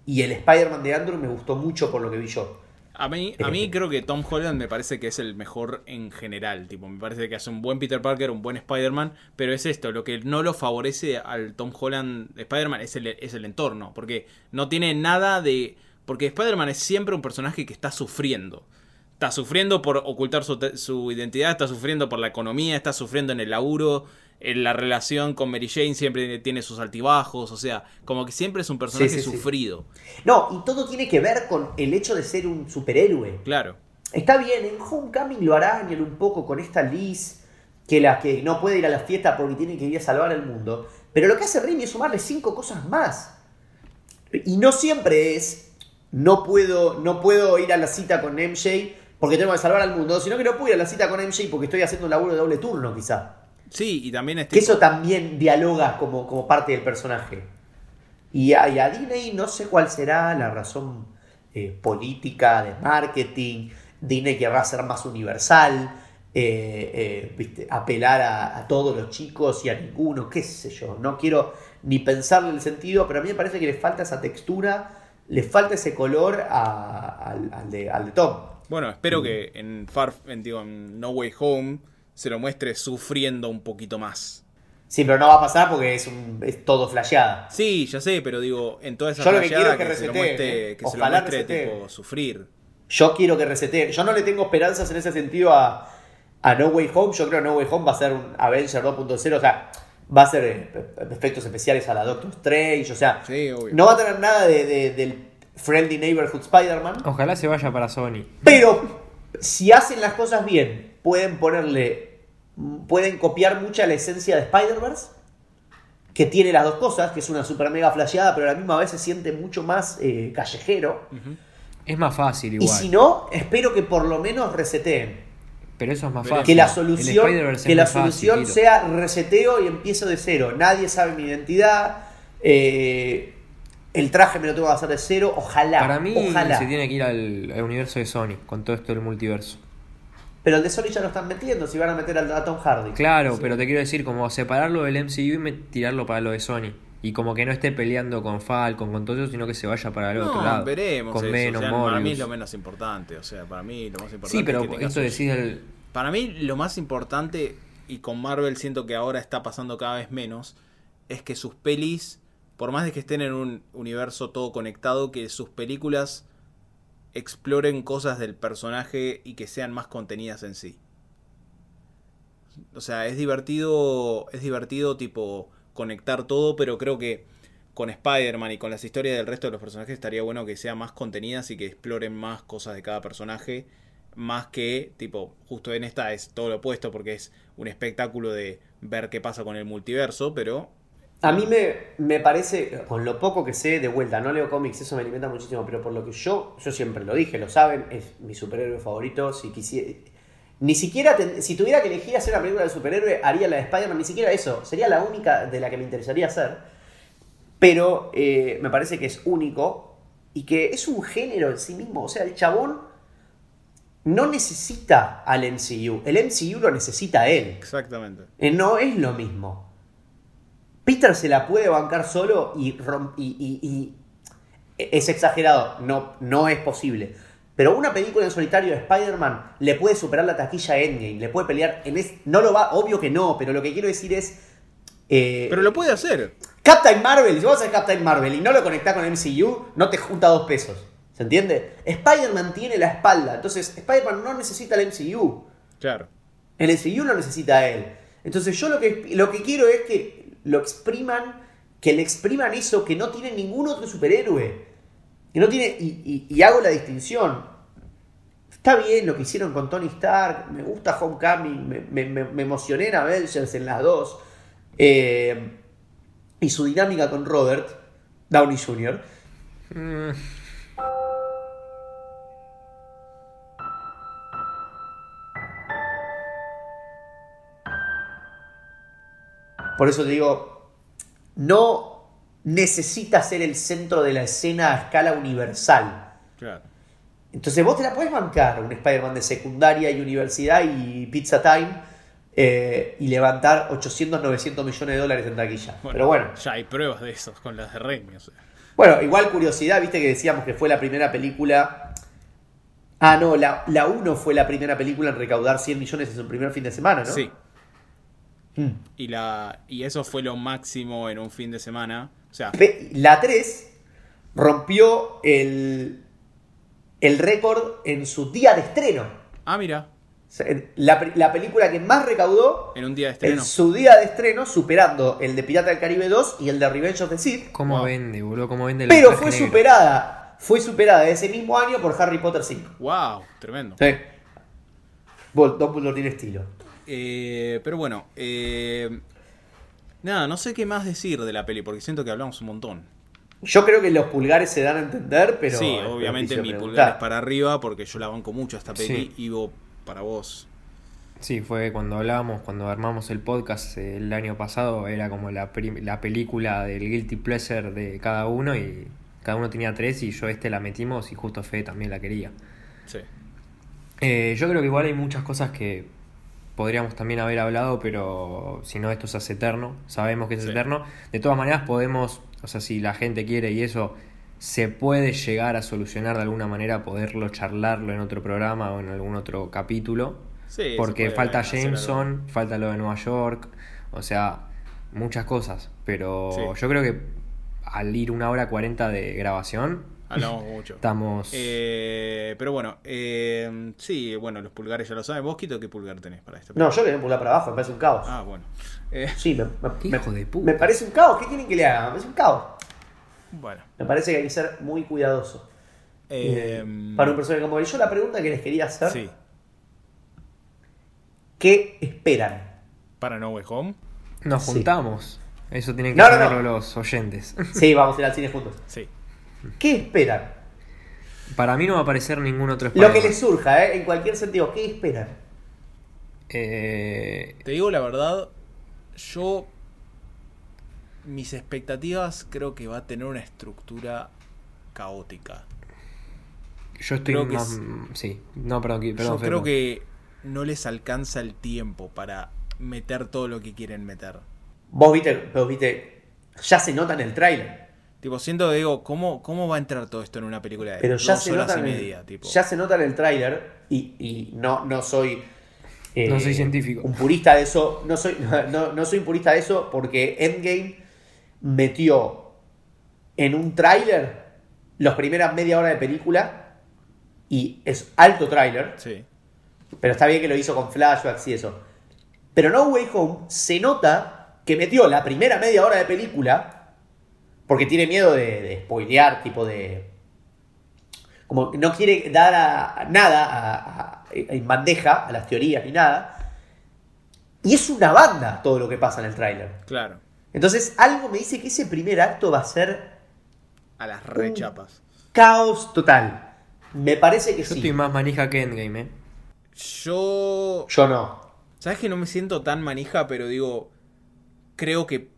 Y el Spider-Man de Andrew me gustó mucho por lo que vi yo. A mí, a mí creo que Tom Holland me parece que es el mejor en general. Tipo, me parece que hace un buen Peter Parker, un buen Spider-Man. Pero es esto, lo que no lo favorece al Tom Holland de Spider-Man es el, es el entorno. Porque no tiene nada de. Porque Spider-Man es siempre un personaje que está sufriendo. Está sufriendo por ocultar su, su identidad, está sufriendo por la economía, está sufriendo en el laburo. En la relación con Mary Jane siempre tiene sus altibajos. O sea, como que siempre es un personaje sí, sí. sufrido. No, y todo tiene que ver con el hecho de ser un superhéroe. Claro. Está bien, en Homecoming lo arañan un poco con esta Liz, que la que no puede ir a la fiesta porque tiene que ir a salvar el mundo. Pero lo que hace Raimi es sumarle cinco cosas más. Y no siempre es, no puedo, no puedo ir a la cita con MJ porque tengo que salvar al mundo, sino que no puedo ir a la cita con MJ porque estoy haciendo un laburo de doble turno, quizá. Sí, y también Que eso también dialoga como, como parte del personaje. Y a, y a Disney no sé cuál será la razón eh, política, de marketing. Disney querrá ser más universal, eh, eh, ¿viste? apelar a, a todos los chicos y a ninguno, qué sé yo. No quiero ni pensarle el sentido, pero a mí me parece que le falta esa textura, le falta ese color a- al, al de, al de Tom. Bueno, Mm. espero que en Far, en, digo, en No Way Home se lo muestre sufriendo un poquito más. Sí, pero no va a pasar porque es, un, es todo flasheada. Sí, ya sé, pero digo, en toda esa Yo lo que quiero es que se lo muestre, ¿eh? que se lo muestre tipo sufrir. Yo quiero que reseteen. Yo no le tengo esperanzas en ese sentido a, a No Way Home. Yo creo que No Way Home va a ser un Avenger 2.0. O sea, va a ser eh, efectos especiales a la Doctor Strange. O sea, Sí, obvio. no va a tener nada de, de- del Friendly Neighborhood Spider-Man. Ojalá se vaya para Sony. Pero si hacen las cosas bien, pueden ponerle. Pueden copiar mucha la esencia de Spider-Verse. Que tiene las dos cosas, que es una super mega flasheada, pero a la misma vez se siente mucho más eh, callejero. Es más fácil Y igual. si no, espero que por lo menos reseteen. pero eso es más fácil. Que la solución, que la fácil, solución sea reseteo y empiezo de cero. Nadie sabe mi identidad. eh, el traje me lo tengo que hacer de cero. Ojalá. Para mí ojalá. se tiene que ir al, al universo de Sony con todo esto del multiverso. Pero el de Sony ya lo están metiendo. Si van a meter al a Tom Hardy. Claro, pero te quiero decir, como separarlo del MCU y tirarlo para lo de Sony. Y como que no esté peleando con Falcon, con todo eso, sino que se vaya para el otro No, lado. veremos. Con eso, Venom, o sea, para mí es lo menos importante. O sea, para mí lo más importante Sí, pero es que esto decís el... Para mí lo más importante, y con Marvel siento que ahora está pasando cada vez menos, es que sus pelis, por más de que estén en un universo todo conectado, que sus películas exploren cosas del personaje y que sean más contenidas en sí. O sea, es divertido, es divertido tipo conectar todo, pero creo que con Spider-Man y con las historias del resto de los personajes estaría bueno que sean más contenidas y que exploren más cosas de cada personaje, más que tipo, justo en esta es todo lo opuesto porque es un espectáculo de ver qué pasa con el multiverso, pero A mí me, me parece, con lo poco que sé de vuelta, no leo cómics, eso me alimenta muchísimo, pero por lo que yo, yo siempre lo dije, lo saben, es mi superhéroe favorito. Si quisiera, ni siquiera, ten- si tuviera que elegir hacer una película de superhéroe, haría la de Spider-Man, ni siquiera eso, sería la única de la que me interesaría hacer. Pero eh, me parece que es único y que es un género en sí mismo. O sea, el chabón no necesita al MCU, el MCU lo necesita a él. exactamente. Eh, No es lo mismo. Peter se la puede bancar solo y, y- y- y- es exagerado, no, no es posible. Pero una película en solitario de Spider-Man le puede superar la taquilla Endgame, le puede pelear en es, no lo va, obvio que no, pero lo que quiero decir es eh, Pero lo puede hacer. Captain Marvel, si vos haces Captain Marvel y no lo conectás con MCU, no te junta dos pesos. ¿Se entiende? Spider-Man tiene la espalda, entonces Spider-Man no necesita el MCU. Claro. El MCU lo necesita a él. Entonces yo lo que, lo que quiero es que lo expriman, que le expriman eso que no tiene ningún otro superhéroe. Que no tiene, y, hago la distinción. Está bien lo que hicieron con Tony Stark, me gusta Homecoming, me, emocioné en Avengers en las dos. Eh, y su dinámica con Robert Downey Jr. Por eso te digo, no necesita ser el centro de la escena a escala universal. Claro. Entonces vos te la puedes bancar, un Spider-Man de secundaria y universidad y pizza time, eh, y levantar 800, 900 millones de dólares en taquilla. Pero bueno, Ya hay pruebas de esos con las de Raimi. o sea. bueno, igual curiosidad, viste que decíamos que fue la primera película... Ah, no, la, la 1 fue la primera película en recaudar 100 millones en su primer fin de semana, ¿no? Sí. Mm. Y, la, y eso fue lo máximo en un fin de semana. O sea, La 3 rompió el, el récord en su día de estreno. ah, mira, La, la película que más recaudó en un día de en estreno. su día de estreno, superando el de Pirata del Caribe 2 y el de Revenge of the Sith. ¿Cómo Wow. vende, boludo? ¿Cómo vende el Pero fue negro? superada. Fue superada ese mismo año por Harry Potter 5. ¡Wow! Tremendo. Sí. Dumbledore tiene estilo. Eh, pero bueno, eh, nada, no sé qué más decir de la peli porque siento que hablamos un montón. Yo creo que los pulgares se dan a entender, pero. sí, obviamente mi preguntar. pulgar es para arriba porque yo la banco mucho a esta peli. Sí. Y vos, para vos. Sí, fue cuando hablábamos, cuando armamos el podcast eh, el año pasado, era como la, la película del guilty pleasure de cada uno y cada uno tenía tres y yo este la metimos y justo Fede también la quería. Sí. Eh, yo creo que igual hay muchas cosas que podríamos también haber hablado, pero si no esto se hace eterno, sabemos que es Sí. eterno. De todas maneras podemos, o sea, si la gente quiere y eso, se puede llegar a solucionar de alguna manera, poderlo charlarlo en otro programa o en algún otro capítulo. Sí, porque falta Jameson, falta lo de Nueva York, o sea, muchas cosas. Pero Sí. yo creo que al ir una hora cuarenta de grabación, Hablamos mucho. estamos... Eh, pero bueno, eh, sí, bueno, los pulgares ya lo saben. ¿Vos, Quito, qué pulgar tenés para esta No, yo le doy un pulgar para abajo, me parece un caos. Ah, bueno. Eh, Sí, me, me- Hijo me- de puta. me parece un caos. ¿Qué quieren que le haga? Me parece un caos. bueno. Me parece que hay que ser muy cuidadoso. Eh, Eh, para un personaje como él. Yo la pregunta que les quería hacer, sí. ¿qué esperan? Para No Way Home. Nos Sí. juntamos. Eso tienen que No, no. los oyentes. Sí, vamos a ir al cine juntos. Sí. ¿Qué esperan? Para mí no va a aparecer ningún otro Lo que Spider-Man. les surja, ¿eh? en cualquier sentido, ¿qué esperan? Eh, Te digo la verdad, yo. Mis expectativas creo que va a tener una estructura caótica. yo estoy creo que más... Sí, no, perdón, perdón Yo creo que no les alcanza el tiempo para meter todo lo que quieren meter. Vos viste, pero viste, ya se nota en el tráiler. Tipo, siento que digo, ¿cómo, ¿cómo va a entrar todo esto en una película de Pero ya dos se horas nota y en el, media? Tipo. ya se nota en el tráiler y, y no, no soy eh, No soy científico. un purista de eso no soy no, no soy un purista de eso porque Endgame metió en un tráiler las primeras media hora de película y es alto tráiler Sí. pero está bien que lo hizo con flashbacks y eso pero No Way Home se nota que metió la primera media hora de película porque tiene miedo de, de spoilear, tipo de. Como que no quiere dar a, nada a- a- en bandeja a las teorías ni nada. Y es una banda todo lo que pasa en el tráiler. Claro. Entonces, algo me dice que ese primer acto va a ser A las rechapas. caos total. Me parece que Yo sí. estoy más manija que Endgame, ¿eh? Yo. Yo no. ¿Sabes que no me siento tan manija? Pero digo. Creo que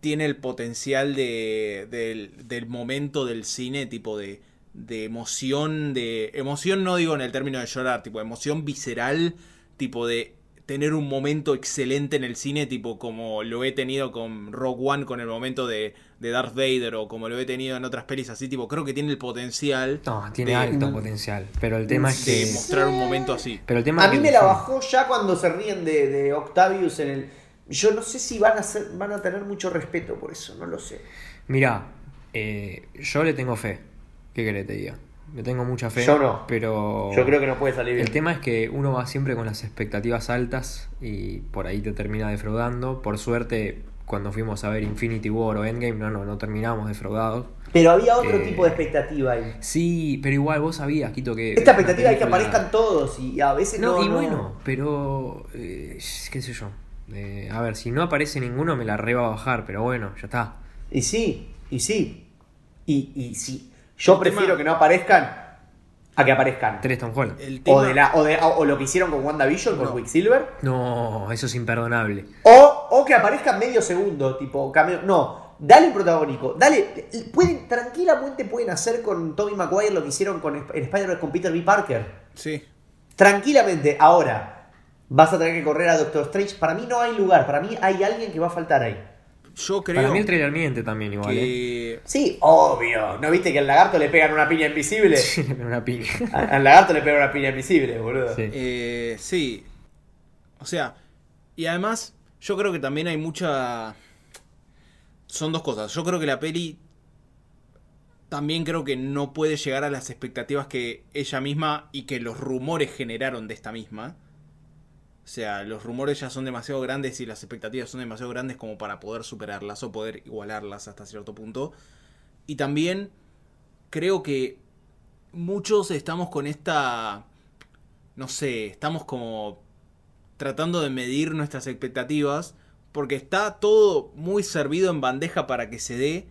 tiene el potencial de, del, del momento del cine, tipo de, de emoción, de. Emoción no digo en el término de llorar, tipo emoción visceral, tipo de tener un momento excelente en el cine, tipo como lo he tenido con Rogue One, con el momento de, de Darth Vader, o como lo he tenido en otras pelis así, tipo, creo que tiene el potencial No, tiene de, alto potencial. Pero el tema es de que. mostrar un momento así. Pero el tema A mí que- me la bajó ya cuando se ríen de, de Octavius en el. Yo no sé si van a ser, van a tener mucho respeto por eso, no lo sé. Mirá, eh, yo le tengo fe. ¿Qué querés que te diga? Le tengo mucha fe. Yo no. Pero. Yo creo que no puede salir bien. El tema es que uno va siempre con las expectativas altas y por ahí te termina defraudando. Por suerte, cuando fuimos a ver Infinity War o Endgame, no, no, no terminamos defraudados. Pero había otro Eh, tipo de expectativa ahí. Sí, pero igual vos sabías, Quito, que. Esta expectativa es que aparezcan todos y a veces no. No, y no. bueno, pero. eh, qué sé yo. Eh, a ver, si no aparece ninguno, me la reba a bajar, pero bueno, ya está. Y sí, y sí. Y, y sí. Yo El prefiero tema- que no aparezcan a que aparezcan. Tres Tom Holland. El tema, O, de la, o, de- o lo que hicieron con WandaVision, con No. Quicksilver. No, eso es imperdonable. O, o que aparezcan medio segundo, tipo cameo. No, dale protagónico. Dale. Pueden, tranquilamente pueden hacer con Tommy Maguire lo que hicieron con en Spider-Man con Peter B. Parker. Sí. Tranquilamente. Ahora, vas a tener que correr a Doctor Strange. Para mí no hay lugar. Para mí hay alguien que va a faltar ahí. Yo creo Para mí el trailer miente también igual, ¿eh? Sí, obvio. ¿No viste que al lagarto le pegan una piña invisible? Sí, le pego una piña. Al lagarto le pegan una piña invisible, boludo. Sí. Eh, sí. O sea, y además, yo creo que también hay mucha. Son dos cosas. Yo creo que la peli. También creo que no puede llegar a las expectativas que ella misma y que los rumores generaron de esta misma. O sea, los rumores ya son demasiado grandes y las expectativas son demasiado grandes como para poder superarlas o poder igualarlas hasta cierto punto. Y también creo que muchos estamos con esta no sé, estamos como tratando de medir nuestras expectativas porque está todo muy servido en bandeja para que se dé,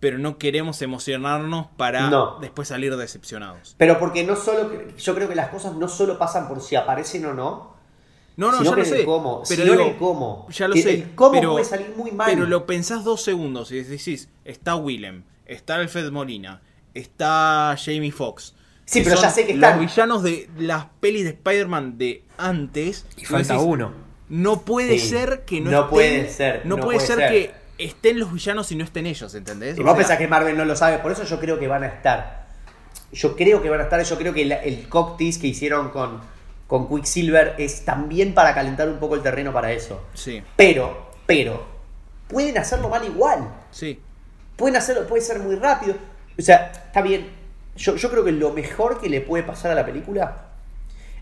pero no queremos emocionarnos para No. después salir decepcionados. Pero porque no solo. Yo creo que las cosas no solo pasan por si aparecen o no. No, no, ya lo sé. cómo. Pero el cómo. ya lo El- sé. El cómo pero, puede salir muy mal. Pero lo pensás dos segundos y decís, está Willem, está Alfred Molina, está Jamie Foxx. Sí, pero ya sé que Los están. villanos de las pelis de Spider-Man de antes. Y falta decís, uno. No puede Sí. ser que no, No estén- puede ser, No, no puede, puede ser, ser. que estén los villanos y no estén ellos, ¿entendés? Y O vos sea, pensás que Marvel no lo sabe, por eso yo creo que van a estar. Yo creo que van a estar, yo creo que la- el cocktail que hicieron con, con Quicksilver es también para calentar un poco el terreno para eso. Sí, Pero, pero, pueden hacerlo mal igual. sí. Pueden hacerlo, puede ser muy rápido. O sea, está bien. Yo, yo creo que lo mejor que le puede pasar a la película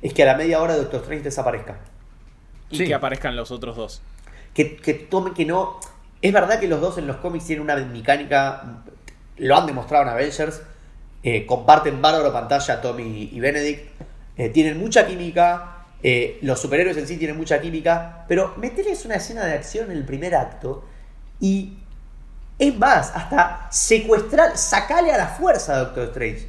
es que a la media hora Doctor Strange desaparezca. Y Sí. que aparezcan los otros dos. que, que tome, que no. Es verdad que los dos en los cómics tienen una mecánica. Lo han demostrado en Avengers. eh, comparten bárbaro pantalla Tommy y Benedict. Eh, tienen mucha química. eh, los superhéroes en sí tienen mucha química. Pero meterles una escena de acción en el primer acto. Y. Es más, hasta secuestrar. Sacale a la fuerza a Doctor Strange.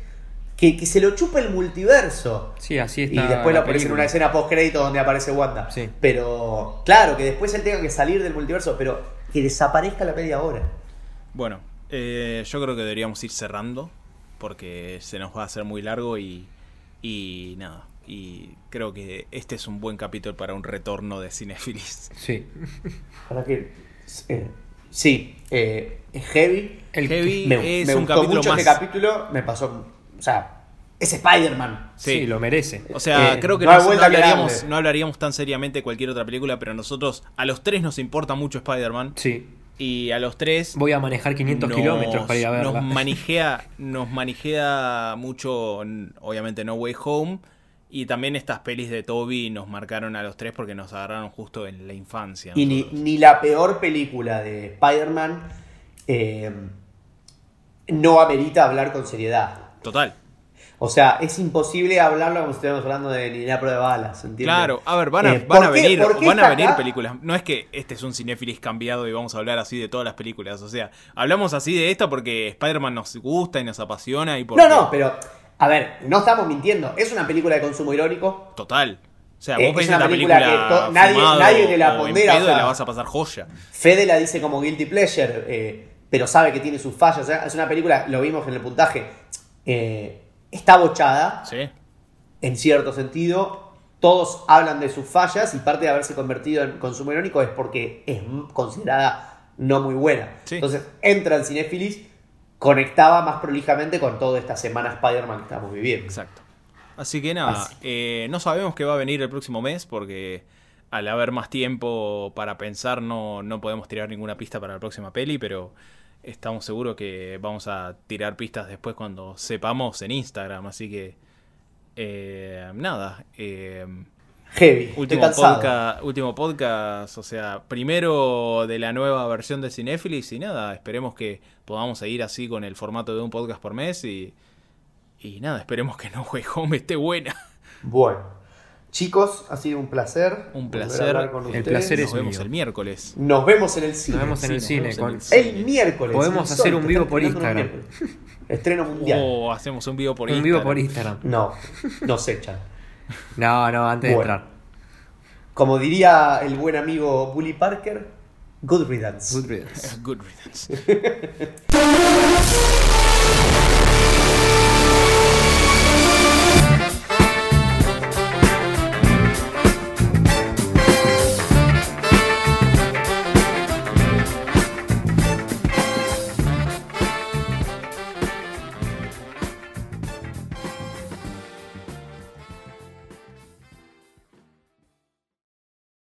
Que, que se lo chupe el multiverso. Sí, así Y está. después lo la aparece en una escena post crédito donde aparece Wanda. Sí. Pero, claro, que después él tenga que salir del multiverso, pero que desaparezca a la media hora. Bueno, eh, yo creo que deberíamos ir cerrando porque se nos va a hacer muy largo y, y nada. Y creo que este es un buen capítulo para un retorno de Cinefilis. Sí. Para que. eh, sí, eh, es heavy. El Heavy Me, es me un gustó capítulo mucho más. este capítulo. Me pasó. O sea, es Spider-Man. Sí, Sí. lo merece. O sea, Eh, creo que no hablaríamos, no hablaríamos tan seriamente de cualquier otra película, pero a nosotros, a los tres nos importa mucho Spider-Man. Sí. Y a los tres Voy a manejar 500 nos- kilómetros para ir a verla. Nos manijea, nos manijea mucho, obviamente, No Way Home. Y también estas pelis de Toby nos marcaron a los tres porque nos agarraron justo en la infancia. Y ni, ni la peor película de Spider-Man eh, no amerita hablar con seriedad. Total. O sea, es imposible hablarlo como si estuviéramos hablando de ni la prueba de balas, ¿entiendes? Claro, a ver, van a, Eh, van a ¿por qué- venir, qué van a venir acá? películas. No es que este es un cinéfilis cambiado y vamos a hablar así de todas las películas. O sea, hablamos así de esta porque Spider-Man nos gusta y nos apasiona y porque. No, no, pero, a ver, no estamos mintiendo. Es una película de consumo irónico. Total. O sea, Eh, vos ves es una esta película película, que nadie- nadie te la pondera, o sea. la vas a pasar joya. Fede la dice como guilty pleasure, eh, pero sabe que tiene sus fallas. O sea, es una película, lo vimos en el puntaje, eh, está bochada, Sí. en cierto sentido. Todos hablan de sus fallas y parte de haberse convertido en consumo irónico es porque es considerada no muy buena. Sí. Entonces entra en Cinefilis, conectaba más prolijamente con toda esta semana Spider-Man que estamos viviendo. Exacto. Así que nada, Así. eh, no sabemos qué va a venir el próximo mes porque al haber más tiempo para pensar no, no podemos tirar ninguna pista para la próxima peli, pero estamos seguros que vamos a tirar pistas después cuando sepamos en Instagram. Así que, eh, nada. Eh, Heavy. último, podcast, último podcast, o sea, primero de la nueva versión de Cinefilis y nada, esperemos que podamos seguir así con el formato de un podcast por mes y, y nada, esperemos que No Way Home esté buena. Bueno. Chicos, ha sido un placer. Un placer. hablar con El ustedes. placer Nos es vemos mío. el miércoles. Nos vemos en el cine. Nos vemos en el Sí, cine. en el El miércoles. Podemos hacer un vivo por un Instagram. Estreno mundial. O hacemos un vivo por un Instagram. vivo por Instagram. No, nos echan. No, no, antes de entrar. Como diría el buen amigo Bully Parker, good riddance. Good riddance. Good riddance.